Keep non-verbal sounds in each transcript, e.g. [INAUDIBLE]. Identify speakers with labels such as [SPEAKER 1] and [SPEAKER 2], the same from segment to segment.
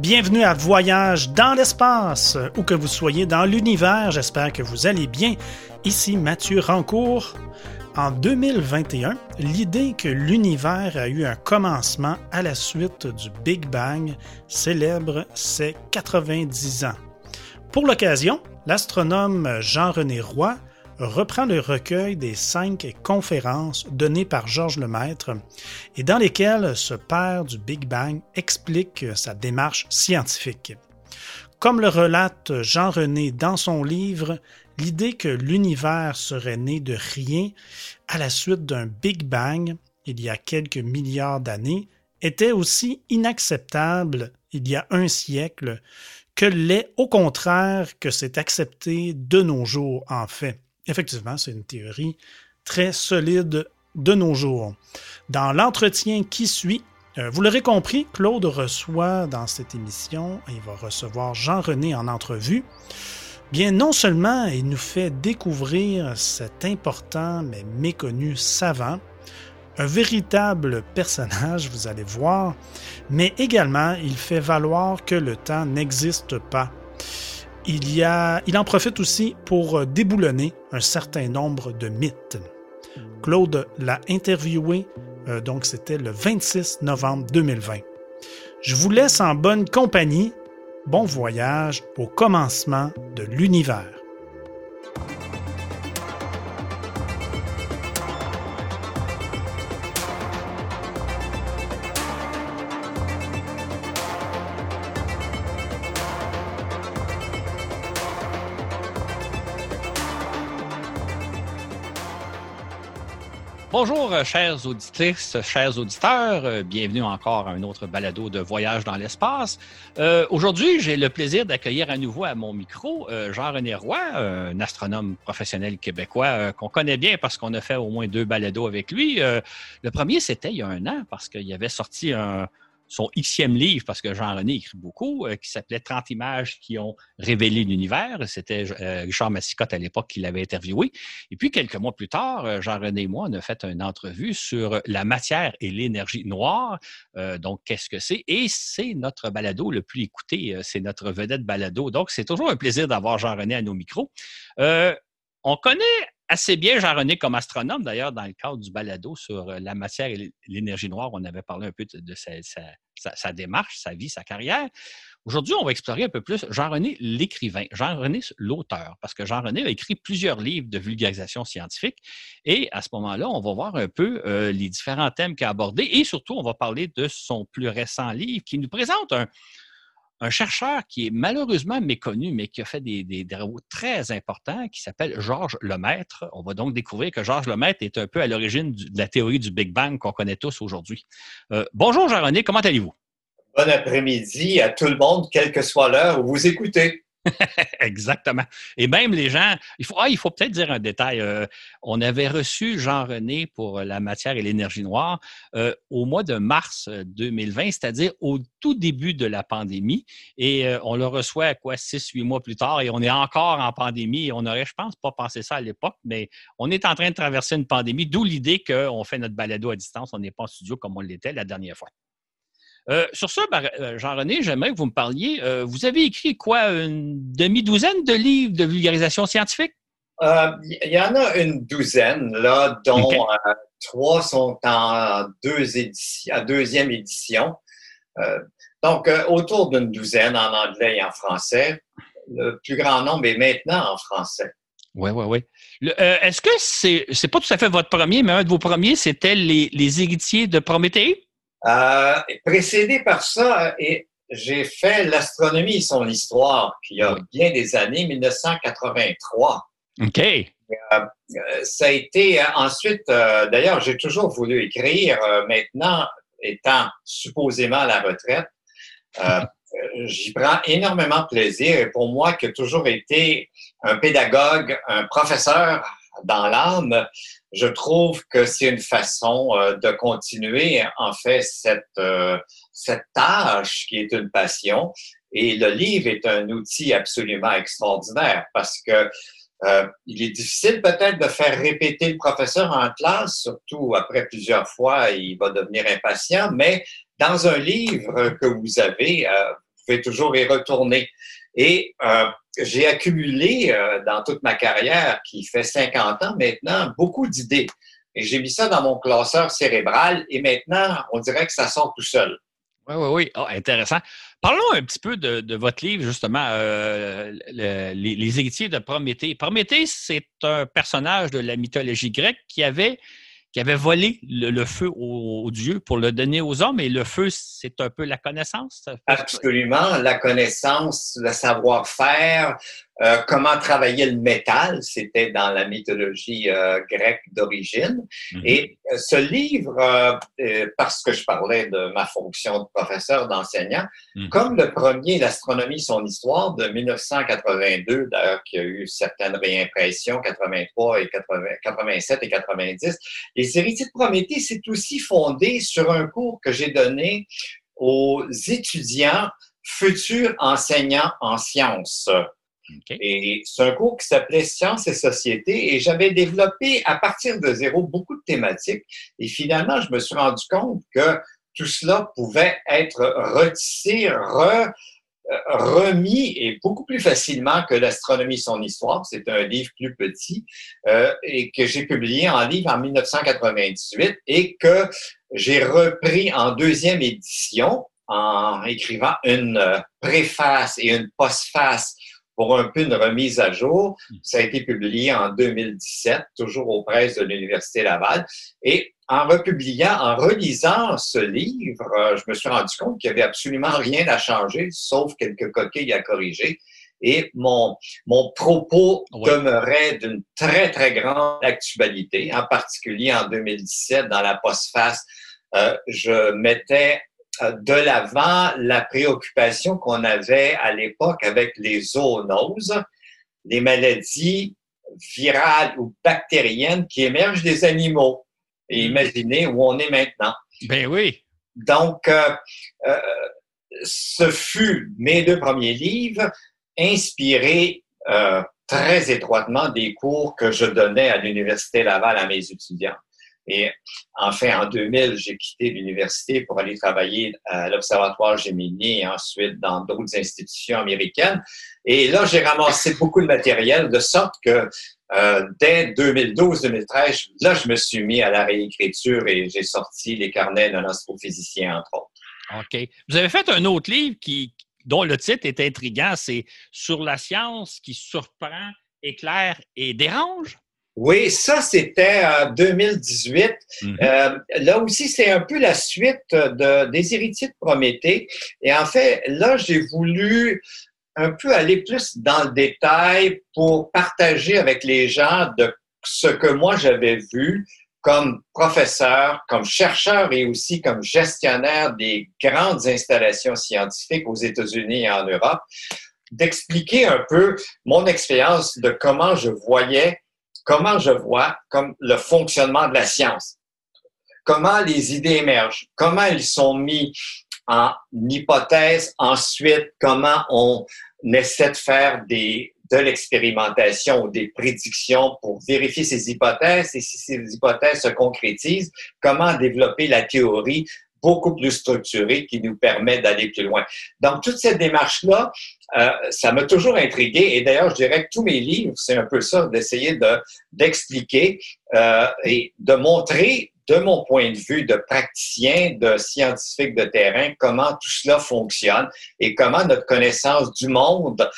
[SPEAKER 1] Bienvenue à Voyage dans l'espace, où que vous soyez dans l'univers, j'espère que vous allez bien. Ici Mathieu Rancourt. En 2021, l'idée que l'univers a eu un commencement à la suite du Big Bang célèbre ses 90 ans. Pour l'occasion, l'astronome Jean-René Roy reprend le recueil des cinq conférences données par Georges Lemaître et dans lesquelles ce père du Big Bang explique sa démarche scientifique. Comme le relate Jean-René dans son livre, l'idée que l'univers serait né de rien à la suite d'un Big Bang il y a quelques milliards d'années était aussi inacceptable il y a un siècle que l'est au contraire que c'est accepté de nos jours en fait. Effectivement, c'est une théorie très solide de nos jours. Dans l'entretien qui suit, euh, vous l'aurez compris, Claude reçoit dans cette émission, il va recevoir Jean-René en entrevue. Bien, non seulement il nous fait découvrir cet important mais méconnu savant, un véritable personnage, vous allez voir, mais également il fait valoir que le temps n'existe pas il, en profite aussi pour euh, déboulonner un certain nombre de mythes. Claude l'a interviewé, euh, donc c'était le 26 novembre 2020. Je vous laisse en bonne compagnie. Bon voyage au commencement de l'univers.
[SPEAKER 2] Bonjour, euh, chers auditrices, chers auditeurs. Euh, bienvenue encore à un autre balado de voyage dans l'espace. Euh, aujourd'hui, j'ai le plaisir d'accueillir à nouveau à mon micro Jean-René Roy, un astronome professionnel québécois qu'on connaît bien parce qu'on a fait au moins deux balados avec lui. le premier, c'était il y a un an parce qu'il avait sorti un, son Xème livre, parce que Jean-René écrit beaucoup, euh, qui s'appelait 30 images qui ont révélé l'univers. C'était euh, Richard Massicotte à l'époque qui l'avait interviewé. Et puis, quelques mois plus tard, euh, Jean-René et moi, on a fait une entrevue sur la matière et l'énergie noire. donc, qu'est-ce que c'est? Et c'est notre balado le plus écouté. c'est notre vedette balado. Donc, c'est toujours un plaisir d'avoir Jean-René à nos micros. on connaît assez bien Jean-René comme astronome, d'ailleurs, dans le cadre du balado sur euh, la matière et l'énergie noire. On avait parlé un peu de sa, démarche, sa vie, sa carrière. Aujourd'hui, on va explorer un peu plus Jean-René l'écrivain, Jean-René l'auteur, parce que Jean-René a écrit plusieurs livres de vulgarisation scientifique. Et à ce moment-là, on va voir un peu euh, les différents thèmes qu'il a abordés et surtout, on va parler de son plus récent livre qui nous présente un, un chercheur qui est malheureusement méconnu, mais qui a fait des, travaux très importants, qui s'appelle Georges Lemaître. On va donc découvrir que Georges Lemaître est un peu à l'origine de la théorie du Big Bang qu'on connaît tous aujourd'hui. Euh, bonjour Jean-René, comment allez-vous?
[SPEAKER 3] Bon après-midi à tout le monde, quelle que soit l'heure où vous écoutez. [LAUGHS]
[SPEAKER 2] Exactement. Et même les gens, il faut, ah, faut peut-être dire un détail. Euh, on avait reçu Jean-René pour la matière et l'énergie noire euh, au mois de mars 2020, euh, c'est-à-dire au tout début de la pandémie. Et on le reçoit à quoi, six, huit mois plus tard, et on est encore en pandémie. on aurait, je pense, pas pensé ça à l'époque, mais on est en train de traverser une pandémie, d'où l'idée qu'on fait notre balado à distance. On n'est pas en studio comme on l'était la dernière fois. Euh, sur ça, euh, Jean-René, j'aimerais que vous me parliez. Euh, vous avez écrit quoi, une demi-douzaine de livres de vulgarisation scientifique?
[SPEAKER 3] Il y en a une douzaine, là, dont trois sont en deux deuxième édition. donc, autour d'une douzaine en anglais et en français. Le plus grand nombre est maintenant en français.
[SPEAKER 2] Oui, oui, oui. Est-ce que c'est, c'est pas tout à fait votre premier, mais un de vos premiers, c'était les, les héritiers de Prométhée?
[SPEAKER 3] Euh, précédé par ça, et j'ai fait l'astronomie et son histoire, qui y a bien des années, 1983.
[SPEAKER 2] OK. Euh,
[SPEAKER 3] euh, ça a été ensuite, d'ailleurs, j'ai toujours voulu écrire, maintenant étant supposément à la retraite. J'y prends énormément plaisir et pour moi, qui a toujours été un pédagogue, un professeur dans l'âme, je trouve que c'est une façon euh, de continuer, en fait, cette, euh, cette tâche qui est une passion. Et le livre est un outil absolument extraordinaire parce que euh, il est difficile peut-être de faire répéter le professeur en classe, surtout après plusieurs fois, il va devenir impatient, mais dans un livre que vous avez, vous pouvez toujours y retourner. Et euh, j'ai accumulé euh, dans toute ma carrière, qui fait 50 ans maintenant, beaucoup d'idées. Et j'ai mis ça dans mon classeur cérébral et maintenant, on dirait que ça sort tout seul.
[SPEAKER 2] Oui, oui, oui. Ah, intéressant. Parlons un petit peu de, votre livre, justement, euh, les, héritiers de Prométhée. Prométhée, c'est un personnage de la mythologie grecque qui avait qui avait volé le, feu aux, dieux pour le donner aux hommes. Et le feu, c'est un peu la connaissance.
[SPEAKER 3] Absolument, la connaissance, le savoir-faire, euh, comment travailler le métal, c'était dans la mythologie euh, grecque d'origine. Mhm. Et euh, ce livre, parce que je parlais de ma fonction de professeur, d'enseignant, mhm. comme le premier, L'astronomie, son histoire de 1982, d'ailleurs, qui a eu certaines réimpressions, 83 et 87 et 90, les héritiers de Prométhée, c'est aussi fondé sur un cours que j'ai donné aux étudiants futurs enseignants en sciences. Et c'est un cours qui s'appelait Sciences et Société et j'avais développé à partir de zéro beaucoup de thématiques. Et finalement, je me suis rendu compte que tout cela pouvait être retissé, remis et beaucoup plus facilement que l'astronomie son histoire. C'est un livre plus petit euh, et que j'ai publié en livre en 1998 et que j'ai repris en deuxième édition en écrivant une préface et une postface pour un peu une remise à jour. Hmm. Ça a été publié en 2017, toujours aux presses de l'Université Laval. Et en republiant, en relisant ce livre, euh, je me suis rendu compte qu'il n'y avait absolument rien à changer, sauf quelques coquilles à corriger. Et mon, mon propos demeurait d'une très, très grande actualité, en particulier en 2017, dans la postface. Euh, je mettais de l'avant la préoccupation qu'on avait à l'époque avec les zoonoses, les maladies virales ou bactériennes qui émergent des animaux. Et mm. imaginez où on est maintenant.
[SPEAKER 2] Ben oui.
[SPEAKER 3] Donc, euh, euh, ce fut mes deux premiers livres inspirés très étroitement des cours que je donnais à l'Université Laval à mes étudiants. Et enfin, en 2000, j'ai quitté l'université pour aller travailler à l'Observatoire Gemini et ensuite dans d'autres institutions américaines. Et là, j'ai ramassé beaucoup de matériel de sorte que euh, dès 2012-2013, là, je me suis mis à la réécriture et j'ai sorti les carnets d'un astrophysicien, entre autres.
[SPEAKER 2] OK. Vous avez fait un autre livre qui, dont le titre est intriguant, c'est Sur la science qui surprend, éclaire et dérange.
[SPEAKER 3] Oui, ça, c'était en 2018. Mhm. Euh, là aussi, c'est un peu la suite de, des héritiers de Prométhée. Et en fait, là, j'ai voulu un peu aller plus dans le détail pour partager avec les gens de ce que moi j'avais vu comme professeur, comme chercheur et aussi comme gestionnaire des grandes installations scientifiques aux États-Unis et en Europe, d'expliquer un peu mon expérience de comment je voyais comment je vois le fonctionnement de la science, comment les idées émergent, comment ils sont mis en hypothèse, ensuite comment on essaie de faire de l'expérimentation ou des prédictions pour vérifier ces hypothèses et si ces hypothèses se concrétisent, comment développer la théorie beaucoup plus structurée qui nous permet d'aller plus loin. Donc, toute cette démarche-là, euh, ça m'a toujours intrigué. Et d'ailleurs, je dirais que tous mes livres, c'est un peu ça, d'essayer de, d'expliquer euh, et de montrer, de mon point de vue de praticien, de scientifique de terrain, comment tout cela fonctionne et comment notre connaissance du monde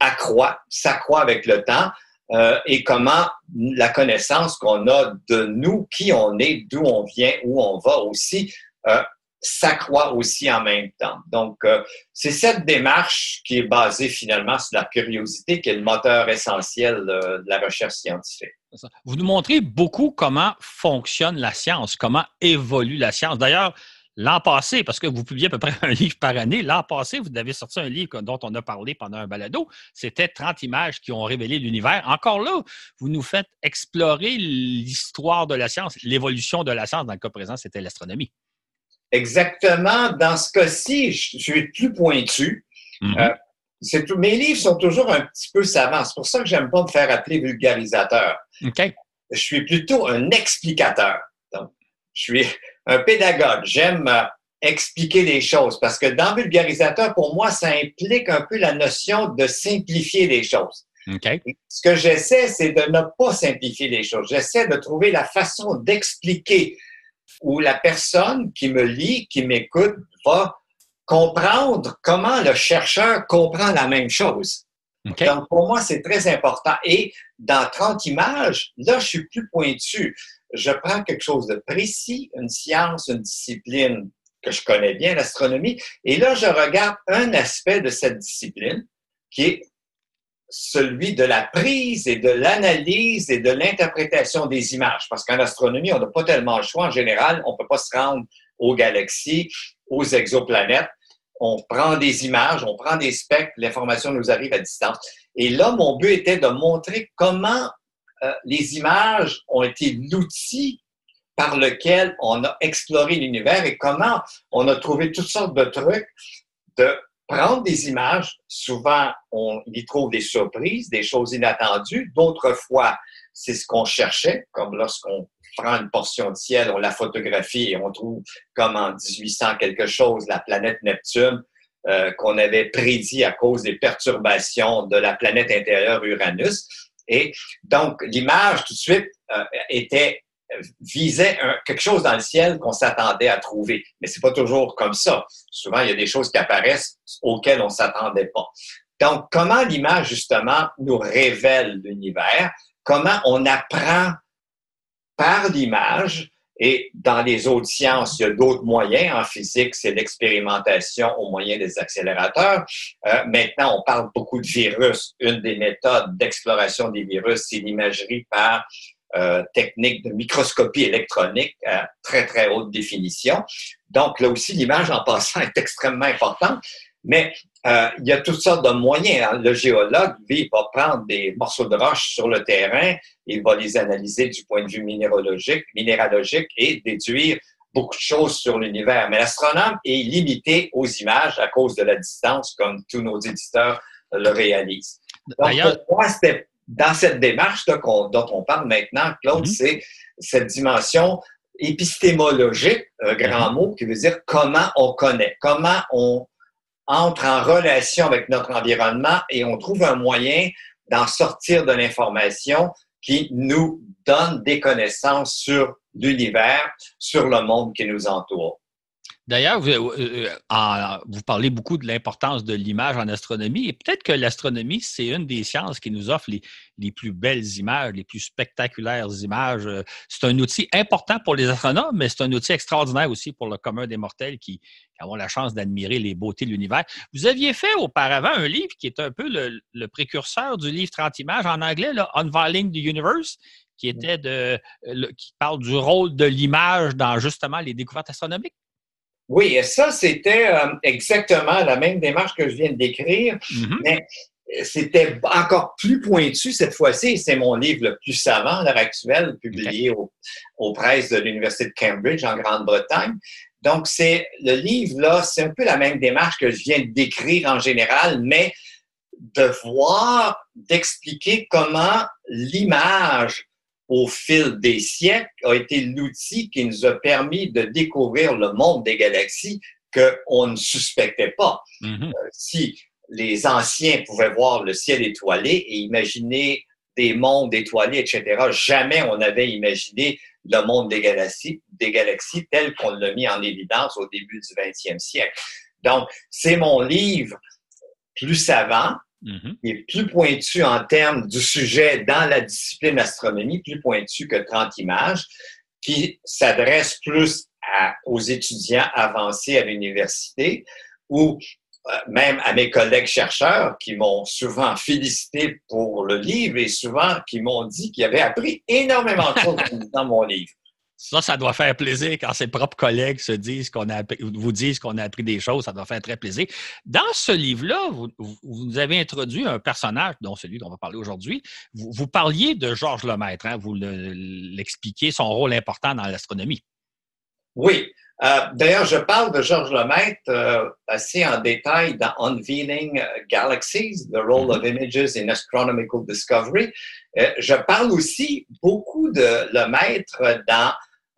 [SPEAKER 3] accroît, s'accroît avec le temps. Euh, et comment la connaissance qu'on a de nous, qui on est, d'où on vient, où on va aussi, euh, s'accroît aussi en même temps. Donc, euh, c'est cette démarche qui est basée finalement sur la curiosité qui est le moteur essentiel de, la recherche scientifique.
[SPEAKER 2] Vous nous montrez beaucoup comment fonctionne la science, comment évolue la science. D'ailleurs, l'an passé, parce que vous publiez à peu près [LAUGHS] un livre par année, l'an passé, vous avez sorti un livre dont on a parlé pendant un balado. C'était 30 images qui ont révélé l'univers. Encore là, vous nous faites explorer l'histoire de la science, l'évolution de la science. Dans le cas présent, c'était l'astronomie.
[SPEAKER 3] Exactement. Dans ce cas-ci, je suis plus pointu. Mm-hmm. Euh, mes livres sont toujours un petit peu savants. C'est pour ça que j'aime pas me faire appeler vulgarisateur.
[SPEAKER 2] Okay.
[SPEAKER 3] Je suis plutôt un explicateur. Donc, je suis un pédagogue. J'aime euh, expliquer les choses. Parce que dans vulgarisateur, pour moi, ça implique un peu la notion de simplifier les choses. Ce que j'essaie, c'est de ne pas simplifier les choses. J'essaie de trouver la façon d'expliquer où la personne qui me lit, qui m'écoute, va comprendre comment le chercheur comprend la même chose. Donc, pour moi, c'est très important. Et dans 30 images, là, je suis plus pointu. Je prends quelque chose de précis, une science, une discipline que je connais bien, l'astronomie, et là, je regarde un aspect de cette discipline qui est celui de la prise et de l'analyse et de l'interprétation des images. Parce qu'en astronomie, on n'a pas tellement le choix. En général, on ne peut pas se rendre aux galaxies, aux exoplanètes. On prend des images, on prend des spectres, l'information nous arrive à distance. Et là, mon but était de montrer comment euh, les images ont été l'outil par lequel on a exploré l'univers et comment on a trouvé toutes sortes de trucs de prendre des images. Souvent, on y trouve des surprises, des choses inattendues. D'autres fois, c'est ce qu'on cherchait, comme lorsqu'on prend une portion de ciel, on la photographie et on trouve comme en 1800 quelque chose, la planète Neptune, euh, qu'on avait prédit à cause des perturbations de la planète intérieure Uranus. Et donc, l'image, tout de suite, euh, était visait quelque chose dans le ciel qu'on s'attendait à trouver. Mais c'est pas toujours comme ça. Souvent, il y a des choses qui apparaissent auxquelles on s'attendait pas. Donc, comment l'image, justement, nous révèle l'univers? Comment on apprend par l'image? Et dans les autres sciences, il y a d'autres moyens. En physique, c'est l'expérimentation au moyen des accélérateurs. Euh, maintenant, on parle beaucoup de virus. Une des méthodes d'exploration des virus, c'est l'imagerie par euh, technique de microscopie électronique à très, très haute définition. Donc, là aussi, l'image en passant [LAUGHS] est extrêmement importante. Mais euh, il y a toutes sortes de moyens. Hein. Le géologue, lui, va prendre des morceaux de roche sur le terrain, il va les analyser du point de vue minéralogique, minéralogique et déduire beaucoup de choses sur l'univers. Mais l'astronome est limité aux images à cause de la distance, comme tous nos éditeurs le réalisent. Donc, pour moi, c'était dans cette démarche dont on parle maintenant, Claude, mhm. c'est cette dimension épistémologique, un grand mhm. mot qui veut dire comment on connaît, comment on entre en relation avec notre environnement et on trouve un moyen d'en sortir de l'information qui nous donne des connaissances sur l'univers, sur le monde qui nous entoure.
[SPEAKER 2] D'ailleurs, vous, euh, euh, vous, parlez beaucoup de l'importance de l'image en astronomie et peut-être que l'astronomie, c'est une des sciences qui nous offre les, plus belles images, les plus spectaculaires images. Euh, c'est un outil important pour les astronomes, mais c'est un outil extraordinaire aussi pour le commun des mortels qui, qui avons la chance d'admirer les beautés de l'univers. Vous aviez fait auparavant un livre qui est un peu le, précurseur du livre 30 images en anglais, là, Unveiling the Universe, qui était de, qui parle du rôle de l'image dans justement les découvertes astronomiques.
[SPEAKER 3] Oui, et ça, c'était euh, exactement la même démarche que je viens de décrire, mm-hmm. mais c'était encore plus pointu cette fois-ci. C'est mon livre le plus savant à l'heure actuelle, publié au, aux presses de l'Université de Cambridge en Grande-Bretagne. Donc, c'est le livre-là, c'est un peu la même démarche que je viens de décrire en général, mais de voir, d'expliquer comment l'image au fil des siècles a été l'outil qui nous a permis de découvrir le monde des galaxies qu'on ne suspectait pas. Mm-hmm. Euh, si les anciens pouvaient voir le ciel étoilé et imaginer des mondes étoilés, etc., jamais on n'avait imaginé le monde des galaxies, des galaxies tel qu'on l'a mis en évidence au début du 20e siècle. Donc, c'est mon livre plus savant, Il est plus pointu en termes du sujet dans la discipline astronomie, plus pointu que 30 images, qui s'adresse plus aux étudiants avancés à l'université ou euh, même à mes collègues chercheurs qui m'ont souvent félicité pour le livre et souvent qui m'ont dit qu'ils avaient appris énormément de [LAUGHS] choses dans mon livre.
[SPEAKER 2] Ça, ça doit faire plaisir quand ses propres collègues se disent a vous disent qu'on a appris des choses, ça doit faire très plaisir. Dans ce livre-là, vous, vous, avez introduit un personnage, dont celui dont on va parler aujourd'hui. Vous, parliez de Georges Lemaître, hein, vous l'expliquez, son rôle important dans l'astronomie.
[SPEAKER 3] Oui. Euh, d'ailleurs, je parle de Georges Lemaître euh, assez en détail dans Unveiling Galaxies, The Role of Images in Astronomical Discovery. Euh, je parle aussi beaucoup de Lemaître dans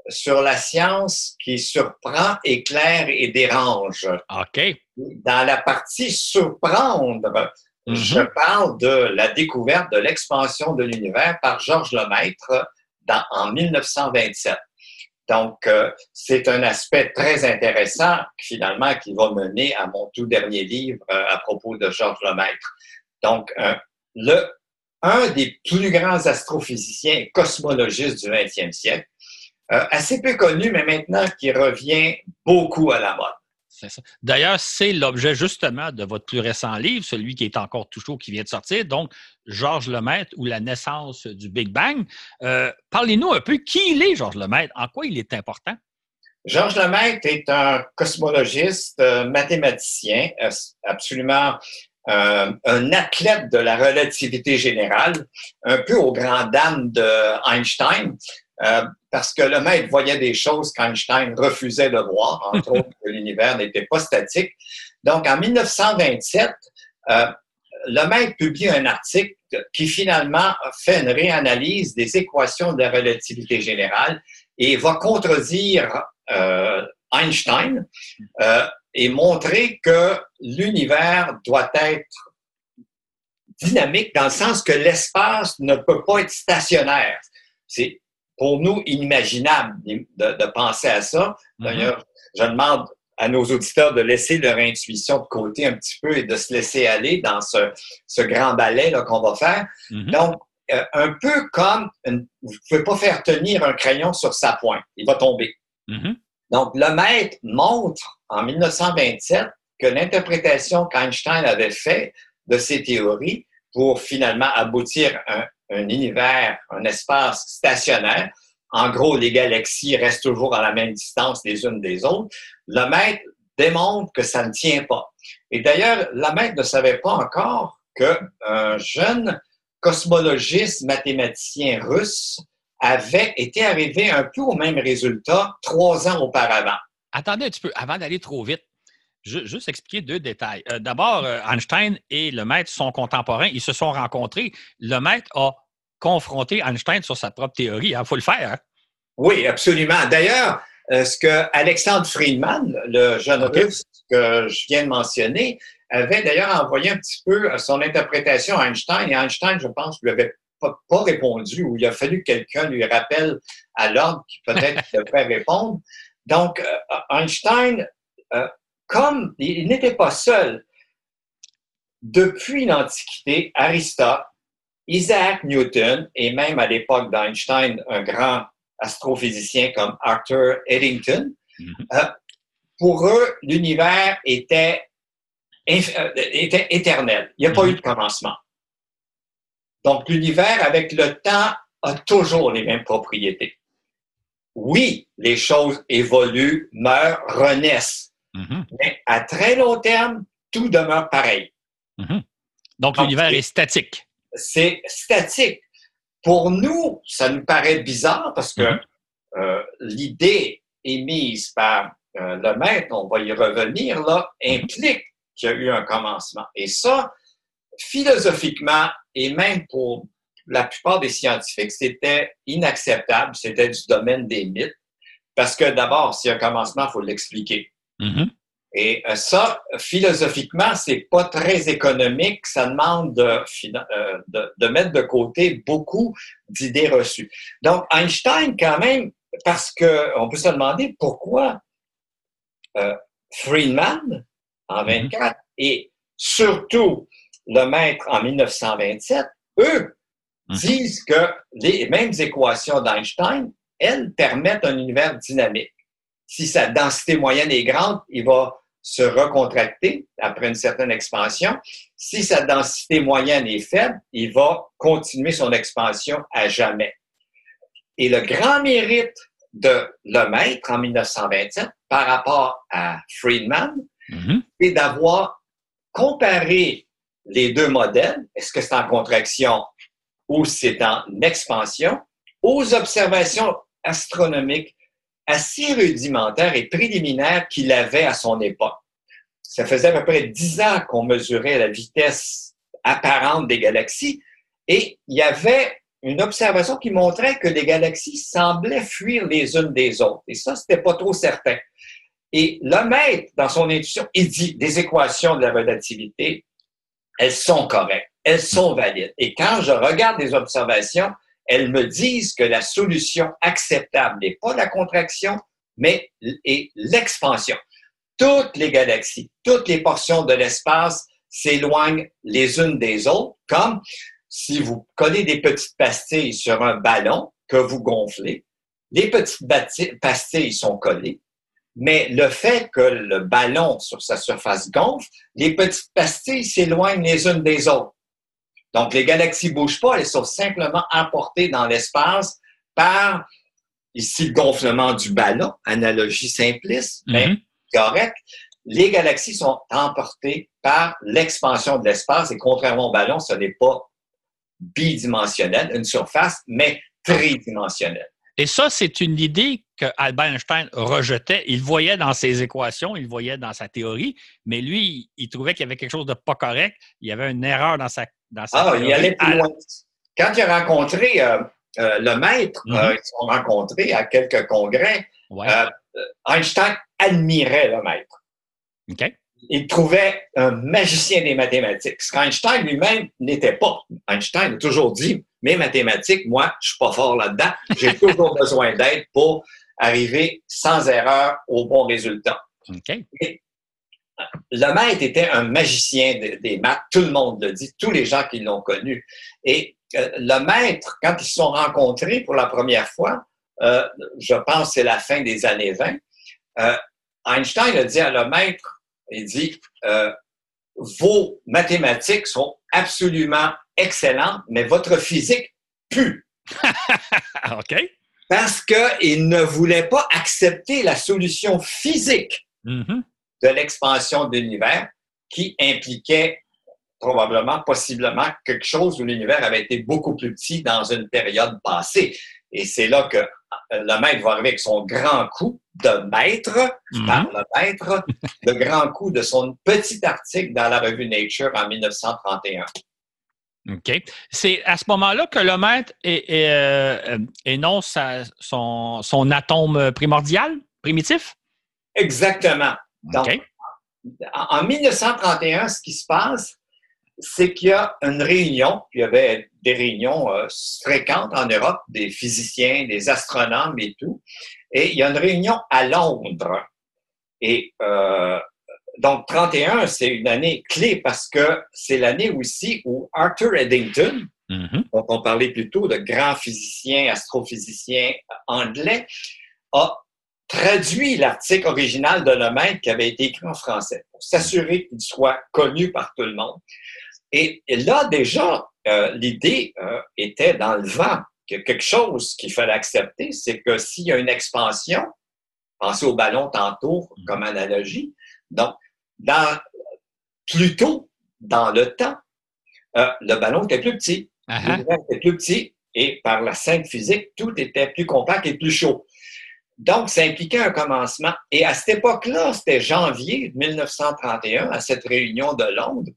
[SPEAKER 3] sur la science qui surprend, éclaire et dérange.
[SPEAKER 2] OK.
[SPEAKER 3] Dans la partie surprendre,
[SPEAKER 2] Mhm.
[SPEAKER 3] je parle de la découverte de l'expansion de l'univers par Georges Lemaître dans- en 1927. Donc, euh, c'est un aspect très intéressant, finalement, qui va mener à mon tout dernier livre euh, à propos de Georges Lemaître. Donc, euh, le, un des plus grands astrophysiciens et cosmologistes du 20e siècle, assez peu connu, mais maintenant qui revient beaucoup à la mode.
[SPEAKER 2] D'ailleurs, c'est l'objet justement de votre plus récent livre, celui qui est encore tout chaud, qui vient de sortir, donc Georges Lemaître ou la naissance du Big Bang. Euh, Parlez-nous un peu qui il est, Georges Lemaître, en quoi il est important?
[SPEAKER 3] Georges Lemaître est un cosmologiste, euh, mathématicien, euh, absolument un athlète de la relativité générale, un peu aux grandes dames de Einstein, euh, parce que Lemaître voyait des choses qu'Einstein refusait de voir, entre [LAUGHS] autres que l'univers n'était pas statique. Donc, en 1927, euh, Lemaître publie un article qui finalement fait une réanalyse des équations de la relativité générale et va contredire euh, Einstein euh, et montrer que l'univers doit être dynamique dans le sens que l'espace ne peut pas être stationnaire. C'est pour nous inimaginable de, de penser à ça. D'ailleurs, je demande à nos auditeurs de laisser leur intuition de côté un petit peu et de se laisser aller dans ce, ce grand ballet qu'on va faire.
[SPEAKER 2] Mhm.
[SPEAKER 3] Donc, euh, un peu comme une- vous ne pouvez pas faire tenir un crayon sur sa pointe, il va tomber.
[SPEAKER 2] Mhm.
[SPEAKER 3] Donc, le maître montre en 1927 que l'interprétation qu'Einstein avait faite de ces théories pour finalement aboutir à un, un univers, un espace stationnaire, en gros, les galaxies restent toujours à la même distance les unes des autres, le maître démontre que ça ne tient pas. Et d'ailleurs, le maître ne savait pas encore qu'un jeune cosmologiste mathématicien russe avait été arrivé un peu au même résultat trois ans auparavant.
[SPEAKER 2] Attendez un petit peu, avant d'aller trop vite, ju- juste expliquer deux détails. Euh, D'abord, euh, Einstein et le maître sont contemporains, ils se sont rencontrés. Le maître a confronté Einstein sur sa propre théorie. Il faut le faire. hein?
[SPEAKER 3] Oui, absolument. D'ailleurs, euh, ce que Alexandre Friedman, le jeune russe que je viens de mentionner, avait d'ailleurs envoyé un petit peu son interprétation à Einstein. Et Einstein, je pense, lui avait pas, pas répondu ou il a fallu que quelqu'un lui rappelle à l'ordre qui peut-être [LAUGHS] devrait répondre. Donc, euh, Einstein, euh, comme il n'était pas seul, depuis l'Antiquité, Aristote, Isaac Newton et même à l'époque d'Einstein, un grand astrophysicien comme Arthur Eddington,
[SPEAKER 2] Mhm.
[SPEAKER 3] euh, pour eux, l'univers était, euh, était éternel. Il n'y a pas
[SPEAKER 2] Mhm.
[SPEAKER 3] eu de commencement. Donc, l'univers, avec le temps, a toujours les mêmes propriétés. Oui, les choses évoluent, meurent, renaissent,
[SPEAKER 2] Mhm.
[SPEAKER 3] mais à très long terme, tout demeure pareil.
[SPEAKER 2] Donc, l'univers est statique.
[SPEAKER 3] C'est statique. Pour nous, ça nous paraît bizarre parce que
[SPEAKER 2] Mhm.
[SPEAKER 3] euh, l'idée émise par euh, le maître, on va y revenir, là, implique qu'il y a eu un commencement. Et ça, philosophiquement, et même pour la plupart des scientifiques, c'était inacceptable, c'était du domaine des mythes. Parce que d'abord, s'il y a un commencement, il faut l'expliquer.
[SPEAKER 2] Mhm.
[SPEAKER 3] Et euh, ça, philosophiquement, c'est pas très économique. Ça demande de, euh, de, de mettre de côté beaucoup d'idées reçues. Donc, Einstein, quand même, parce que on peut se demander pourquoi euh, Friedman, en 24, et surtout le maître en 1927, eux
[SPEAKER 2] Mhm.
[SPEAKER 3] disent que les mêmes équations d'Einstein, elles permettent un univers dynamique. Si sa densité moyenne est grande, il va se recontracter après une certaine expansion. Si sa densité moyenne est faible, il va continuer son expansion à jamais. Et le grand mérite de Lemaître en 1927 par rapport à Friedman,
[SPEAKER 2] Mhm.
[SPEAKER 3] c'est d'avoir comparé les deux modèles, est-ce que c'est en contraction ou c'est en expansion, aux observations astronomiques assez rudimentaires et préliminaires qu'il avait à son époque. Ça faisait à peu près dix ans qu'on mesurait la vitesse apparente des galaxies et il y avait une observation qui montrait que les galaxies semblaient fuir les unes des autres. Et ça, c'était pas trop certain. Et le maître, dans son intuition, il dit des équations de la relativité, elles sont correctes, elles sont valides. Et quand je regarde les observations, elles me disent que la solution acceptable n'est pas la contraction, mais l'expansion. Toutes les galaxies, toutes les portions de l'espace s'éloignent les unes des autres, comme si vous collez des petites pastilles sur un ballon que vous gonflez. Les petites pastilles sont collées, mais le fait que le ballon sur sa surface gonfle, les petites pastilles s'éloignent les unes des autres. Donc, les galaxies ne bougent pas, elles sont simplement emportées dans l'espace par, ici, le gonflement du ballon, analogie simpliste, mais mm-hmm. correct. Les galaxies sont emportées par l'expansion de l'espace et contrairement au ballon, ce n'est pas bidimensionnel, une surface, mais tridimensionnelle.
[SPEAKER 2] Et ça, c'est une idée que Albert Einstein rejetait. Il voyait dans ses équations, il voyait dans sa théorie, mais lui, il trouvait qu'il y avait quelque chose de pas correct. Il y avait une erreur dans sa, dans sa
[SPEAKER 3] ah, il allait plus loin. Quand il a rencontré euh, euh, le maître, mm-hmm. euh, ils se sont rencontrés à quelques congrès, Einstein admirait le maître.
[SPEAKER 2] OK
[SPEAKER 3] il trouvait un magicien des mathématiques. Ce qu'Einstein lui-même n'était pas. Einstein a toujours dit, mes mathématiques, moi, je suis pas fort là-dedans. J'ai [LAUGHS] toujours besoin d'aide pour arriver sans erreur au bon résultat. le maître était un magicien des maths, tout le monde le dit, tous les gens qui l'ont connu. Et euh, le maître, quand ils se sont rencontrés pour la première fois, euh, je pense que c'est la fin des années 20, euh, Einstein a dit à le maître, il dit Vos mathématiques sont absolument excellentes, mais votre physique pue. [LAUGHS]
[SPEAKER 2] OK.
[SPEAKER 3] Parce qu'il ne voulait pas accepter la solution physique
[SPEAKER 2] mm-hmm.
[SPEAKER 3] de l'expansion de l'univers qui impliquait probablement, possiblement, quelque chose où l'univers avait été beaucoup plus petit dans une période passée. Et c'est là que le maître va arriver avec son grand coup de maître, mhm. le maître, le grand coup de son petit article dans la revue Nature en 1931.
[SPEAKER 2] OK. C'est à ce moment-là que le maître euh, énonce son, son, atome primordial, primitif?
[SPEAKER 3] Exactement. Donc, en 1931, ce qui se passe, c'est qu'il y a une réunion, il y avait des réunions euh, fréquentes en Europe, des physiciens, des astronomes et tout, et il y a une réunion à Londres. Et euh, donc, 31, c'est une année clé parce que c'est l'année aussi où Arthur Eddington,
[SPEAKER 2] mm-hmm.
[SPEAKER 3] dont on parlait plus tôt, de grand physicien, astrophysicien anglais, a traduit l'article original de Lemaitre qui avait été écrit en français pour s'assurer qu'il soit connu par tout le monde. Et, là, déjà, euh, l'idée euh, était dans le vent quelque chose qu'il fallait accepter, c'est que s'il y a une expansion, pensez au ballon tantôt mm. comme analogie, donc, dans, plus tôt dans le temps, euh, le ballon était plus petit, le était plus petit, et par la simple physique, tout était plus compact et plus chaud. Donc, ça impliquait un commencement. Et à cette époque-là, c'était janvier 1931, à cette réunion de Londres,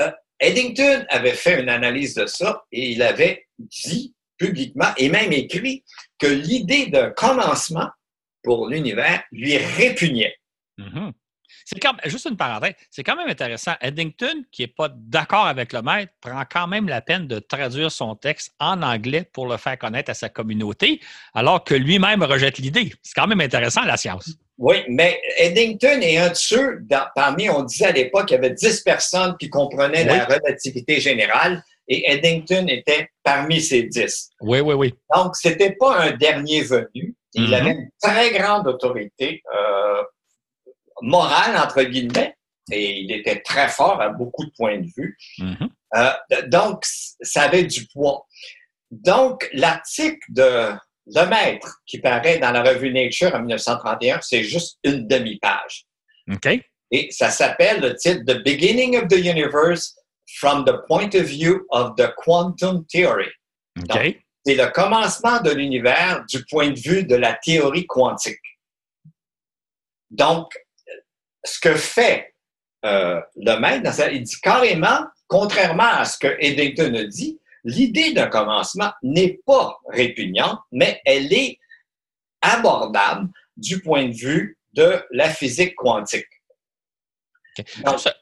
[SPEAKER 3] euh, Eddington avait fait une analyse de ça et il avait dit publiquement et même écrit que l'idée d'un commencement pour l'univers lui répugnait.
[SPEAKER 2] Mm-hmm. C'est comme, juste une parenthèse, c'est quand même intéressant. Eddington, qui n'est pas d'accord avec le maître, prend quand même la peine de traduire son texte en anglais pour le faire connaître à sa communauté, alors que lui-même rejette l'idée. C'est quand même intéressant, la science.
[SPEAKER 3] Oui, mais Eddington est un de ceux, parmi, on disait à l'époque, qu'il y avait 10 personnes qui comprenaient la relativité générale et Eddington était parmi ces 10.
[SPEAKER 2] Oui, oui, oui.
[SPEAKER 3] Donc, c'était pas un dernier venu. Il mm-hmm. avait une très grande autorité euh, morale, entre guillemets, et il était très fort à beaucoup de points de vue.
[SPEAKER 2] Mm-hmm.
[SPEAKER 3] Euh, donc, ça avait du poids. Donc, l'article de le maître qui paraît dans la revue Nature en 1931, c'est juste une demi-page.
[SPEAKER 2] OK.
[SPEAKER 3] Et ça s'appelle le titre The Beginning of the Universe from the Point of View of the Quantum Theory.
[SPEAKER 2] OK.
[SPEAKER 3] C'est le commencement de l'univers du point de vue de la théorie quantique. Donc, ce que fait euh, le maître, il dit carrément, contrairement à ce que Eddington a dit, l'idée d'un commencement n'est pas répugnante, mais elle est abordable du point de vue de la physique quantique.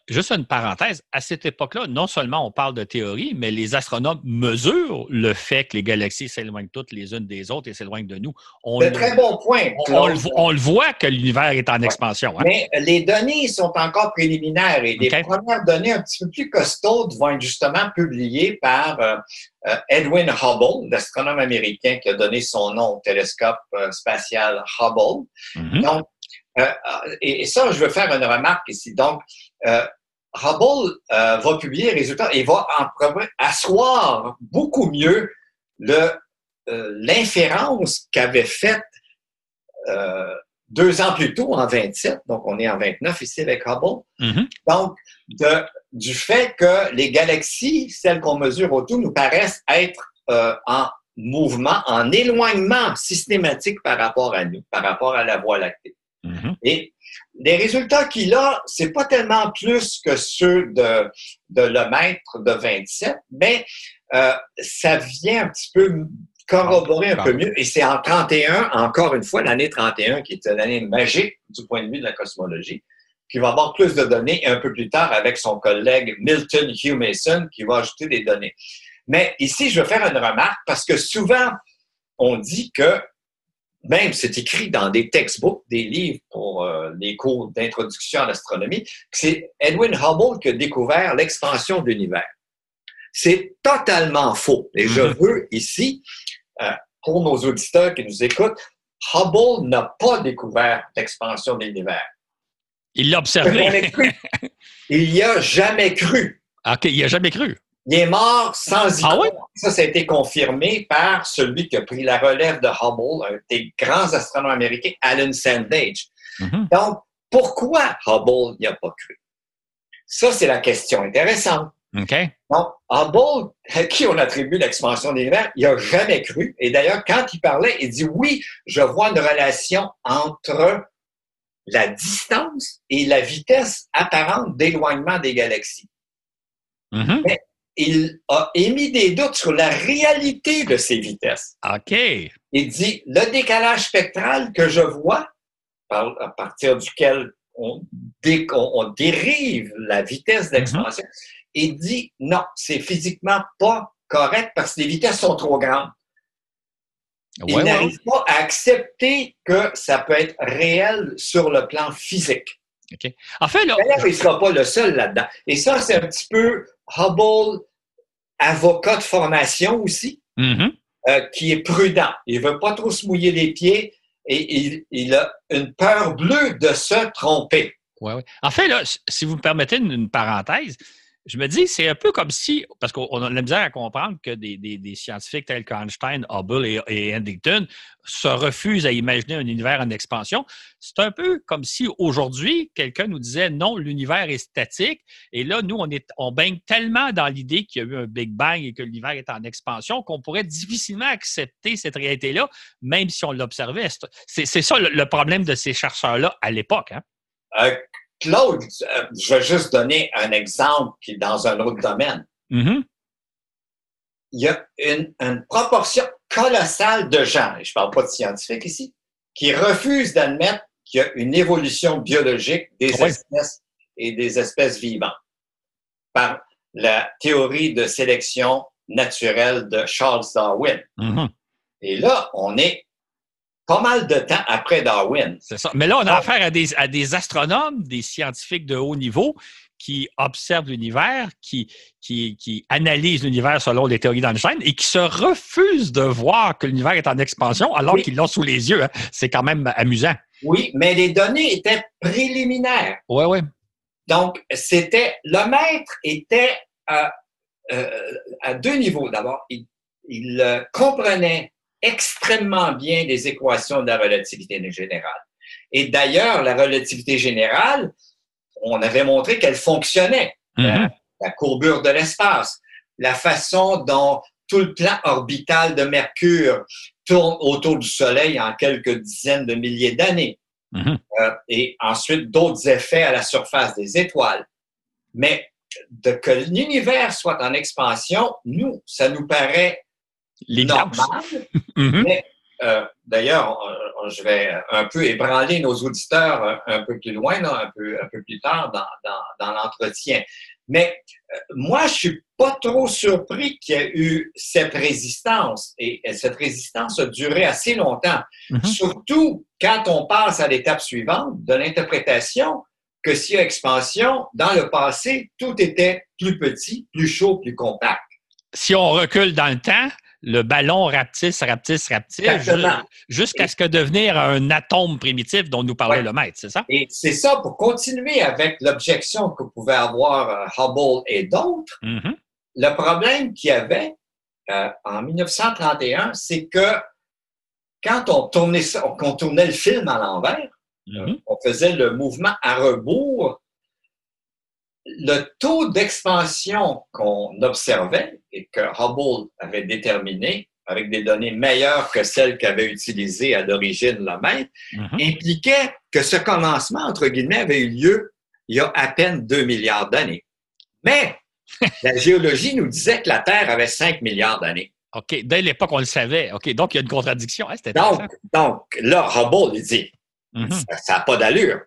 [SPEAKER 2] Juste, une parenthèse, à cette époque-là, non seulement on parle de théorie, mais les astronomes mesurent le fait que les galaxies s'éloignent toutes les unes des autres et s'éloignent de nous.
[SPEAKER 3] C'est un très bon point.
[SPEAKER 2] On, le, voit que l'univers est en expansion.
[SPEAKER 3] Hein. Mais les données sont encore préliminaires et les premières données un petit peu plus costaudes vont être justement publiées par euh, euh, Edwin Hubble, l'astronome américain qui a donné son nom au télescope euh, spatial Hubble. Mm-hmm. Donc, euh, et, ça, je veux faire une remarque ici. Donc, euh, Hubble euh, va publier les résultats et va en asseoir beaucoup mieux l'inférence qu'avait faite deux ans plus tôt, en 27, donc on est en 29 ici avec Hubble. Mm-hmm. Donc, de, du fait que les galaxies, celles qu'on mesure autour, nous paraissent être en mouvement, en éloignement systématique par rapport à nous, par rapport à la Voie lactée. Mm-hmm. Et les résultats qu'il a, c'est pas tellement plus que ceux de, de le maître de 27, mais euh, ça vient un petit peu corroborer un peu mieux. Et c'est en 31, encore une fois, l'année 31, qui est une année magique du point de vue de la cosmologie, qui va avoir plus de données un peu plus tard avec son collègue Milton Hugh Mason, qui va ajouter des données. Mais ici, je veux faire une remarque parce que souvent, on dit que même c'est écrit dans des textbooks, des livres pour euh, les cours d'introduction à l'astronomie, que c'est Edwin Hubble qui a découvert l'expansion de l'univers. C'est totalement faux. Et je mm-hmm. veux ici, euh, pour nos auditeurs qui nous écoutent, Hubble n'a pas découvert l'expansion de l'univers.
[SPEAKER 2] Il l'a observé.
[SPEAKER 3] il n'y a jamais cru. [LAUGHS]
[SPEAKER 2] OK, il n'y a jamais cru.
[SPEAKER 3] Il est mort sans y ah Ça, ça a été confirmé par celui qui a pris la relève de Hubble, un des grands astronomes américains, Alan Sandage. Mm-hmm. Donc, pourquoi Hubble n'y a pas cru? Ça, c'est la question intéressante.
[SPEAKER 2] OK.
[SPEAKER 3] Donc, Hubble, à qui on attribue l'expansion de l'univers, il n'a jamais cru. Et d'ailleurs, quand il parlait, il dit oui, je vois une relation entre la distance et la vitesse apparente d'éloignement des galaxies. Mm-hmm il a émis des doutes sur la réalité de ces vitesses.
[SPEAKER 2] OK.
[SPEAKER 3] Il dit, le décalage spectral que je vois, à partir duquel on, dérive la vitesse mhm. d'expansion, il dit, non, c'est physiquement pas correct parce que les vitesses sont trop grandes. il n'arrive pas à accepter que ça peut être réel sur le plan physique.
[SPEAKER 2] OK. En fait, là...
[SPEAKER 3] il ne sera pas le seul là-dedans. Et ça, c'est un petit peu Hubble, avocat de formation aussi,
[SPEAKER 2] mm-hmm.
[SPEAKER 3] euh, qui est prudent. Il ne veut pas trop se mouiller les pieds et il, a une peur bleue de se tromper.
[SPEAKER 2] Ouais, ouais. En fait, là, si vous me permettez une parenthèse, je me dis, c'est un peu comme si, parce qu'on a la misère à comprendre que des, scientifiques tels qu'Einstein, Hubble et, et, se refusent à imaginer un univers en expansion. C'est un peu comme si aujourd'hui, quelqu'un nous disait non, l'univers est statique. Et là, nous, on, est, on baigne tellement dans l'idée qu'il y a eu un Big Bang et que l'univers est en expansion qu'on pourrait difficilement accepter cette réalité-là, même si on l'observait. C'est ça le, problème de ces chercheurs-là à l'époque. Hein?
[SPEAKER 3] Claude, euh, je vais juste donner un exemple qui est dans un autre domaine.
[SPEAKER 2] Mm-hmm.
[SPEAKER 3] Il y a une, proportion colossale de gens, et je ne parle pas de scientifiques ici, qui refusent d'admettre qu'il y a une évolution biologique des espèces et des espèces vivantes par la théorie de sélection naturelle de Charles Darwin.
[SPEAKER 2] Mm-hmm.
[SPEAKER 3] Et là, on est pas mal de temps après Darwin.
[SPEAKER 2] C'est ça. Mais là, on a affaire à des, à des astronomes, des scientifiques de haut niveau qui observent l'univers, qui, qui, qui analysent l'univers selon les théories d'Einstein et qui se refusent de voir que l'univers est en expansion alors qu'ils l'ont sous les yeux. Hein. C'est quand même amusant.
[SPEAKER 3] Oui, mais les données étaient préliminaires.
[SPEAKER 2] Oui, oui.
[SPEAKER 3] Donc, c'était le maître était à, euh, à deux niveaux. D'abord, il, il euh, comprenait extrêmement bien des équations de la relativité générale. Et d'ailleurs, la relativité générale, on avait montré qu'elle fonctionnait.
[SPEAKER 2] Mm-hmm.
[SPEAKER 3] la, courbure de l'espace, la façon dont tout le plan orbital de Mercure tourne autour du Soleil en quelques dizaines de milliers d'années.
[SPEAKER 2] Mm-hmm.
[SPEAKER 3] Euh, et ensuite, d'autres effets à la surface des étoiles. Mais de que l'univers soit en expansion, nous, ça nous paraît
[SPEAKER 2] Les
[SPEAKER 3] normal. [LAUGHS]
[SPEAKER 2] Mhm.
[SPEAKER 3] Mais euh, d'ailleurs, on- je vais un peu ébranler nos auditeurs un, un peu plus loin, là, un, peu, un peu plus tard dans, dans, dans l'entretien. Mais euh, moi, je suis pas trop surpris qu'il y ait eu cette résistance. Et, et cette résistance a duré assez longtemps.
[SPEAKER 2] Mhm.
[SPEAKER 3] Surtout quand on passe à l'étape suivante de l'interprétation que s'il y a expansion, dans le passé, tout était plus petit, plus chaud, plus compact.
[SPEAKER 2] Si on recule dans le temps, le ballon rapetisse, rapetisse, rapetisse, jusqu'à ce que devenir un atome primitif dont nous parlait
[SPEAKER 3] Ouais.
[SPEAKER 2] le maître, c'est ça?
[SPEAKER 3] Et c'est ça, pour continuer avec l'objection que pouvaient avoir euh, Hubble et d'autres,
[SPEAKER 2] Mhm.
[SPEAKER 3] le problème qu'il y avait euh, en 1931, c'est que quand on tournait, ça, qu'on tournait le film à l'envers,
[SPEAKER 2] Mhm.
[SPEAKER 3] on faisait le mouvement à rebours, le taux d'expansion qu'on observait et que Hubble avait déterminé avec des données meilleures que celles qu'avait utilisées à l'origine le maître,
[SPEAKER 2] Mhm.
[SPEAKER 3] impliquait que ce commencement, entre guillemets, avait eu lieu il y a à peine 2 milliards d'années. Mais [LAUGHS] la géologie nous disait que la Terre avait 5 milliards d'années.
[SPEAKER 2] OK. Dès l'époque, on le savait. OK. Donc, il y a une contradiction. Intéressant.
[SPEAKER 3] Donc, donc, là, Hubble, il dit,
[SPEAKER 2] Mhm.
[SPEAKER 3] ça n'a pas d'allure.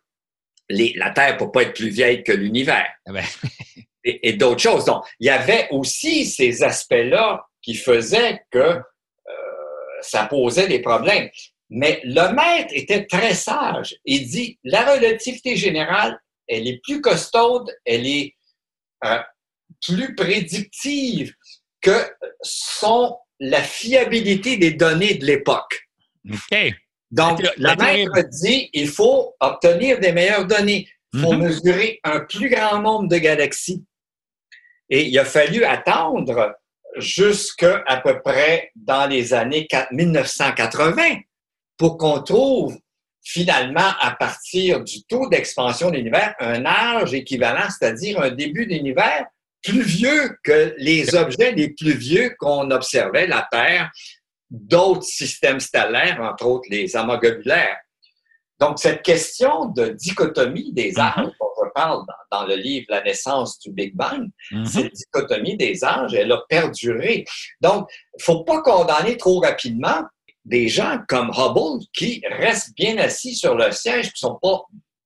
[SPEAKER 3] Les- la Terre ne peut pas être plus vieille que l'univers.
[SPEAKER 2] Ah ben, [LAUGHS]
[SPEAKER 3] Et, et d'autres choses. Donc, il y avait aussi ces aspects-là qui faisaient que euh, ça posait des problèmes. Mais le maître était très sage. Il dit, la relativité générale, elle est plus costaude, elle est euh, plus prédictive que sont la fiabilité des données de l'époque. Donc,
[SPEAKER 2] La
[SPEAKER 3] maître dit, il faut obtenir des meilleures données. Il faut
[SPEAKER 2] Mhm.
[SPEAKER 3] mesurer un plus grand nombre de galaxies. Et il a fallu attendre jusqu'à à peu près dans les années 4- 1980 pour qu'on trouve finalement, à partir du taux d'expansion de l'univers, un âge équivalent, c'est-à-dire un début d'univers plus vieux que les objets les plus vieux qu'on observait, la Terre, d'autres systèmes stellaires, entre autres les amas globulaires. Donc, cette question de dichotomie des âges, dont je parle dans, dans le livre La naissance du Big Bang,
[SPEAKER 2] Mhm.
[SPEAKER 3] cette dichotomie des âges, elle a perduré. Donc, il faut pas condamner trop rapidement des gens comme Hubble qui restent bien assis sur le siège, qui sont pas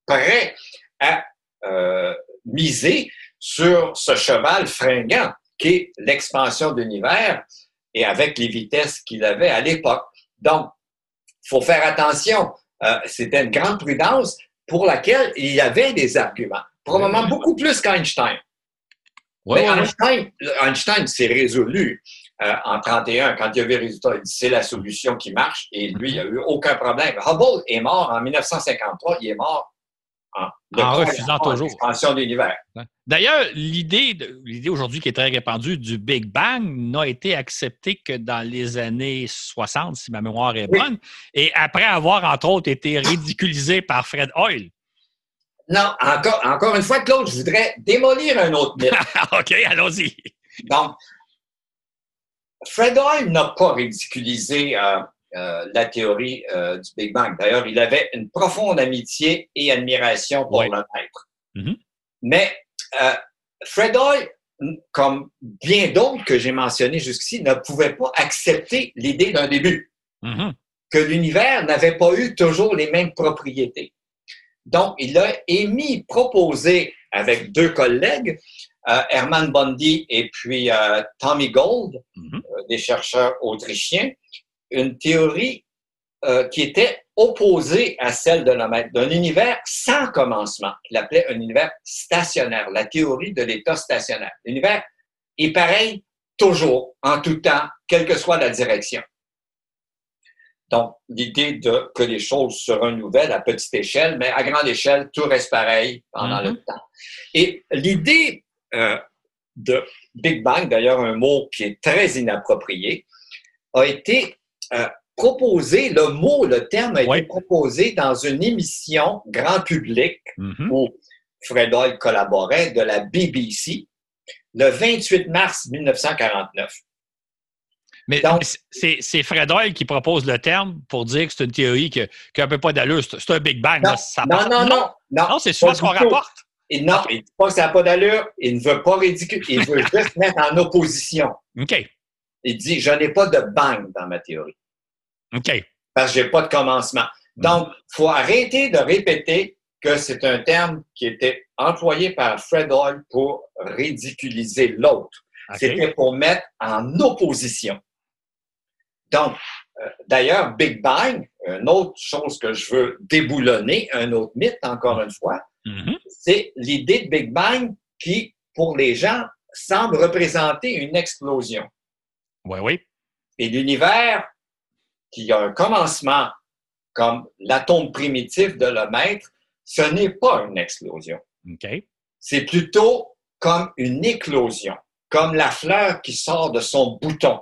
[SPEAKER 3] prêts à euh, miser sur ce cheval fringant qui est l'expansion de l'univers et avec les vitesses qu'il avait à l'époque. Donc, il faut faire attention. Euh, C'était une grande prudence pour laquelle il y avait des arguments, probablement beaucoup plus qu'Einstein.
[SPEAKER 2] Ouais,
[SPEAKER 3] Mais
[SPEAKER 2] ouais.
[SPEAKER 3] Einstein, Einstein s'est résolu euh, en 31 quand il a vu le résultat. Il dit c'est la solution qui marche et lui, il n'a eu aucun problème. Hubble est mort en 1953. Il est mort en, de
[SPEAKER 2] En
[SPEAKER 3] croyant
[SPEAKER 2] refusant toujours.
[SPEAKER 3] l'expansion de l'univers.
[SPEAKER 2] D'ailleurs, l'idée, l'idée aujourd'hui qui est très répandue du Big Bang n'a été acceptée que dans les années 60, si ma mémoire est
[SPEAKER 3] Oui.
[SPEAKER 2] bonne, et après avoir, entre autres, été ridiculisé par Fred Hoyle.
[SPEAKER 3] Non, encore, encore une fois, Claude, je voudrais démolir un autre mythe. [LAUGHS]
[SPEAKER 2] OK, allons-y.
[SPEAKER 3] Donc, Fred Hoyle n'a pas ridiculisé euh, la théorie euh, du Big Bang. D'ailleurs, il avait une profonde amitié et admiration pour
[SPEAKER 2] Oui.
[SPEAKER 3] le maître.
[SPEAKER 2] Mhm.
[SPEAKER 3] Mais euh, Fred Hoyle, comme bien d'autres que j'ai mentionnés jusqu'ici, ne pouvait pas accepter l'idée d'un début,
[SPEAKER 2] Mhm.
[SPEAKER 3] que l'univers n'avait pas eu toujours les mêmes propriétés. Donc, il a émis, proposé avec deux collègues, euh, Hermann Bundy et puis euh, Tommy Gold,
[SPEAKER 2] Mhm.
[SPEAKER 3] euh, des chercheurs autrichiens, une théorie euh, qui était opposée à celle de Lemaitre, d'un univers sans commencement, qu'il appelait un univers stationnaire, la théorie de l'état stationnaire. L'univers est pareil toujours, en tout temps, quelle que soit la direction. Donc, l'idée de que les choses se renouvellent à petite échelle, mais à grande échelle, tout reste pareil pendant le
[SPEAKER 2] Mhm.
[SPEAKER 3] temps. Et l'idée euh, de Big Bang, d'ailleurs un mot qui est très inapproprié, a été euh, proposé, le mot, le terme a
[SPEAKER 2] Ouais.
[SPEAKER 3] été proposé dans une émission grand public
[SPEAKER 2] Mhm.
[SPEAKER 3] où Fred Hoyle collaborait de la BBC le 28 mars 1949.
[SPEAKER 2] Mais c'est- Fred Hoyle qui propose le terme pour dire que c'est une théorie qui n'a un peu pas d'allure. C'est un Big Bang.
[SPEAKER 3] Non,
[SPEAKER 2] là, ça
[SPEAKER 3] non,
[SPEAKER 2] part-
[SPEAKER 3] non, non, non.
[SPEAKER 2] Non, c'est souvent ce qu'on rapporte.
[SPEAKER 3] Et non, il ne dit pas que ça n'a pas d'allure. Il ne veut pas ridiculiser. Il veut [LAUGHS] juste mettre en opposition.
[SPEAKER 2] OK.
[SPEAKER 3] Il dit, je n'ai pas de bang dans ma théorie.
[SPEAKER 2] OK.
[SPEAKER 3] Parce que je n'ai pas de commencement. Donc, il faut arrêter de répéter que c'est un terme qui était employé par Fred Hoyle pour ridiculiser l'autre. C'était pour mettre en opposition. Donc, euh, d'ailleurs, Big Bang, une autre chose que je veux déboulonner, un autre mythe, encore une fois,
[SPEAKER 2] Mhm.
[SPEAKER 3] c'est l'idée de Big Bang qui, pour les gens, semble représenter une explosion.
[SPEAKER 2] Oui, oui.
[SPEAKER 3] Et l'univers, qui a un commencement comme l'atome primitif de le maître, ce n'est pas une explosion.
[SPEAKER 2] OK.
[SPEAKER 3] C'est plutôt comme une éclosion, comme la fleur qui sort de son bouton,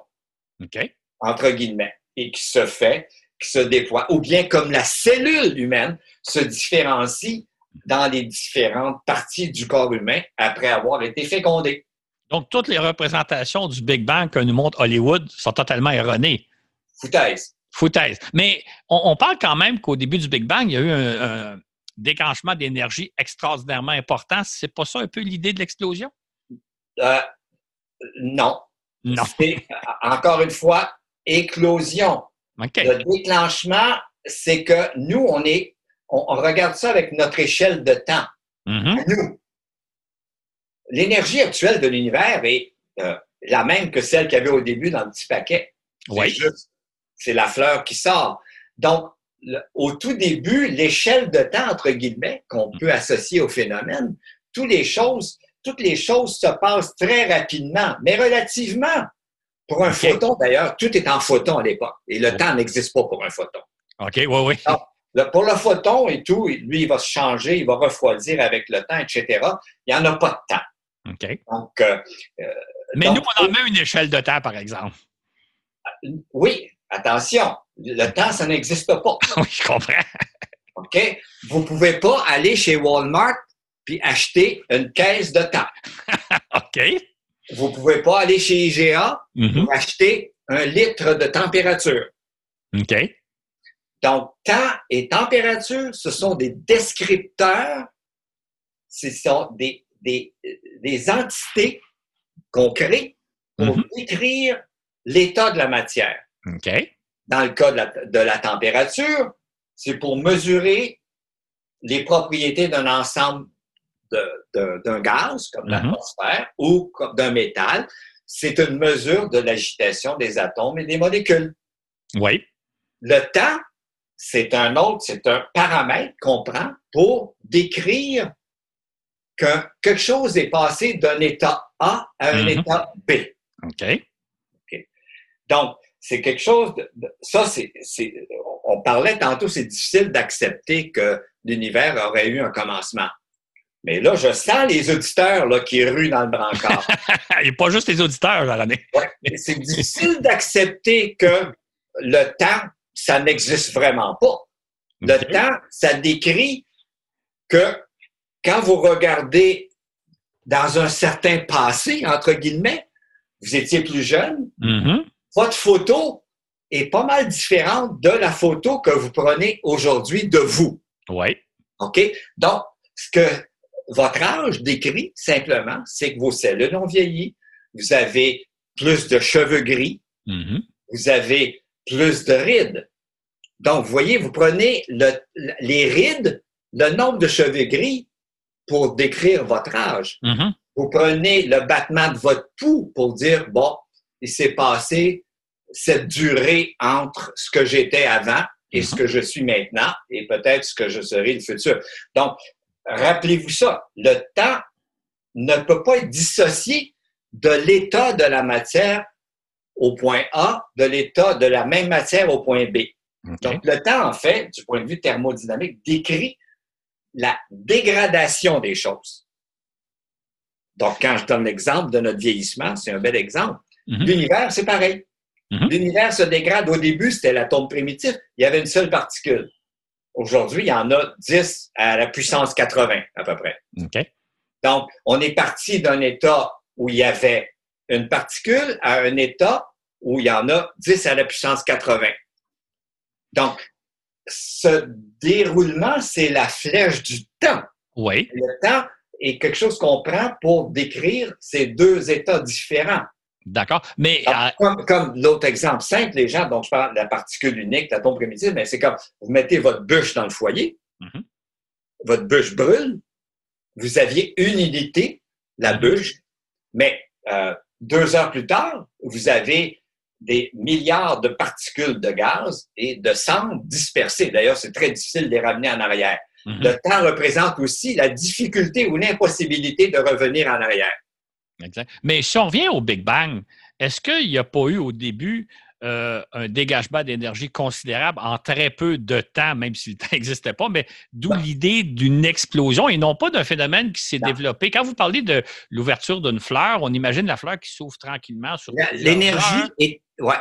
[SPEAKER 2] OK.
[SPEAKER 3] entre guillemets, et qui se fait, qui se déploie, ou bien comme la cellule humaine se différencie dans les différentes parties du corps humain après avoir été fécondée.
[SPEAKER 2] Donc, toutes les représentations du Big Bang que nous montre Hollywood sont totalement erronées.
[SPEAKER 3] Foutaise.
[SPEAKER 2] Foutaise. Mais on, on parle quand même qu'au début du Big Bang, il y a eu un, un déclenchement d'énergie extraordinairement important. C'est pas ça un peu l'idée de l'explosion?
[SPEAKER 3] Euh, non.
[SPEAKER 2] Non.
[SPEAKER 3] C'est, encore une fois, éclosion. Le déclenchement, c'est que nous, on est, on, on regarde ça avec notre échelle de temps.
[SPEAKER 2] Mhm.
[SPEAKER 3] Nous. L'énergie actuelle de l'univers est euh, la même que celle qu'il y avait au début dans le petit paquet. C'est
[SPEAKER 2] Oui.
[SPEAKER 3] juste- C'est la fleur qui sort. Donc, le- au tout début, l'échelle de temps, entre guillemets, qu'on peut associer au phénomène, toutes les choses, toutes les choses se passent très rapidement, mais relativement. Pour un photon, d'ailleurs, tout est en photon à l'époque. Et le temps n'existe pas pour un photon.
[SPEAKER 2] OK, oui, oui.
[SPEAKER 3] Le- pour le photon et tout, lui, il va se changer, il va refroidir avec le temps, etc. Il n'y en a pas de temps.
[SPEAKER 2] OK.
[SPEAKER 3] Donc, euh,
[SPEAKER 2] Mais
[SPEAKER 3] Donc,
[SPEAKER 2] nous, on en met une échelle de temps, par exemple.
[SPEAKER 3] oui, attention, le temps, ça n'existe pas. [LAUGHS]
[SPEAKER 2] Oui, je comprends.
[SPEAKER 3] OK? Vous ne pouvez pas aller chez Walmart puis acheter une caisse de temps. [LAUGHS]
[SPEAKER 2] OK.
[SPEAKER 3] Vous ne pouvez pas aller chez IGA pour acheter un litre de température.
[SPEAKER 2] OK.
[SPEAKER 3] Donc, temps et température, ce sont des descripteurs, ce sont des, des, des entités qu'on crée pour
[SPEAKER 2] Mhm.
[SPEAKER 3] décrire l'état de la matière.
[SPEAKER 2] OK.
[SPEAKER 3] Dans le cas de la, de la température, c'est pour mesurer les propriétés d'un ensemble d'un gaz, comme
[SPEAKER 2] Mhm.
[SPEAKER 3] l'atmosphère, ou d'un métal. C'est une mesure de l'agitation des atomes et des molécules.
[SPEAKER 2] Oui.
[SPEAKER 3] Le temps, c'est un autre, c'est un paramètre qu'on prend pour décrire que quelque chose est passé d'un état A à un
[SPEAKER 2] Mhm.
[SPEAKER 3] état B.
[SPEAKER 2] OK.
[SPEAKER 3] Donc, c'est quelque chose de, ça, c'est, on parlait tantôt, c'est difficile d'accepter que l'univers aurait eu un commencement. Mais là, je sens les auditeurs là, qui ruent dans le brancard.
[SPEAKER 2] Il n'y a pas juste les auditeurs dans l'année.
[SPEAKER 3] Ouais, mais c'est difficile d'accepter que le temps, ça n'existe vraiment pas. Le temps, ça décrit que quand vous regardez dans un certain passé, entre guillemets, vous étiez plus jeune,
[SPEAKER 2] Mhm.
[SPEAKER 3] Votre photo est pas mal différente de la photo que vous prenez aujourd'hui de vous.
[SPEAKER 2] Oui.
[SPEAKER 3] OK? Donc, ce que votre âge décrit simplement, c'est que vos cellules ont vieilli, vous avez plus de cheveux gris,
[SPEAKER 2] Mhm.
[SPEAKER 3] vous avez plus de rides. Donc, vous voyez, vous prenez le- les rides, le nombre de cheveux gris pour décrire votre âge.
[SPEAKER 2] Mhm.
[SPEAKER 3] Vous prenez le battement de votre pouls pour dire, bon, il s'est passé cette durée entre ce que j'étais avant et ce que je suis maintenant et peut-être ce que je serai le futur. Donc, rappelez-vous ça, le temps ne peut pas être dissocié de l'état de la matière au point A, de l'état de la même matière au point B. Donc, le temps, en fait, du point de vue thermodynamique, décrit la dégradation des choses. Donc, quand je donne l'exemple de notre vieillissement, c'est un bel exemple.
[SPEAKER 2] Mhm.
[SPEAKER 3] L'univers, c'est pareil.
[SPEAKER 2] Mhm.
[SPEAKER 3] L'univers se dégrade. Au début, c'était l'atome primitif. Il y avait une seule particule. Aujourd'hui, il y en a 10 à la puissance 80, à peu près.
[SPEAKER 2] OK.
[SPEAKER 3] Donc, on est parti d'un état où il y avait une particule à un état où il y en a 10 à la puissance 80. Donc, ce déroulement, c'est la flèche du temps.
[SPEAKER 2] Oui.
[SPEAKER 3] Le temps est quelque chose qu'on prend pour décrire ces deux états différents.
[SPEAKER 2] D'accord. Mais.
[SPEAKER 3] Ah, comme, l'autre exemple simple, les gens dont je parle, la particule unique, l'atome primitif, mais c'est comme vous mettez votre bûche dans le foyer, mm-hmm. votre bûche brûle, vous aviez une unité, la mm-hmm. bûche, mais euh, deux heures plus tard, vous avez des milliards de particules de gaz et de cendres dispersées. D'ailleurs, c'est très difficile de les ramener en arrière. Mm-hmm. Le temps représente aussi la difficulté ou l'impossibilité de revenir en arrière.
[SPEAKER 2] Exact. Mais si on revient au Big Bang, est-ce qu'il n'y a pas eu au début euh, un dégagement d'énergie considérable en très peu de temps, même si le temps [LAUGHS] n'existait pas, mais d'où l'idée d'une explosion et non pas d'un phénomène qui s'est développé? Quand vous parlez de l'ouverture d'une fleur, on imagine la fleur qui s'ouvre tranquillement sur
[SPEAKER 3] L'énergie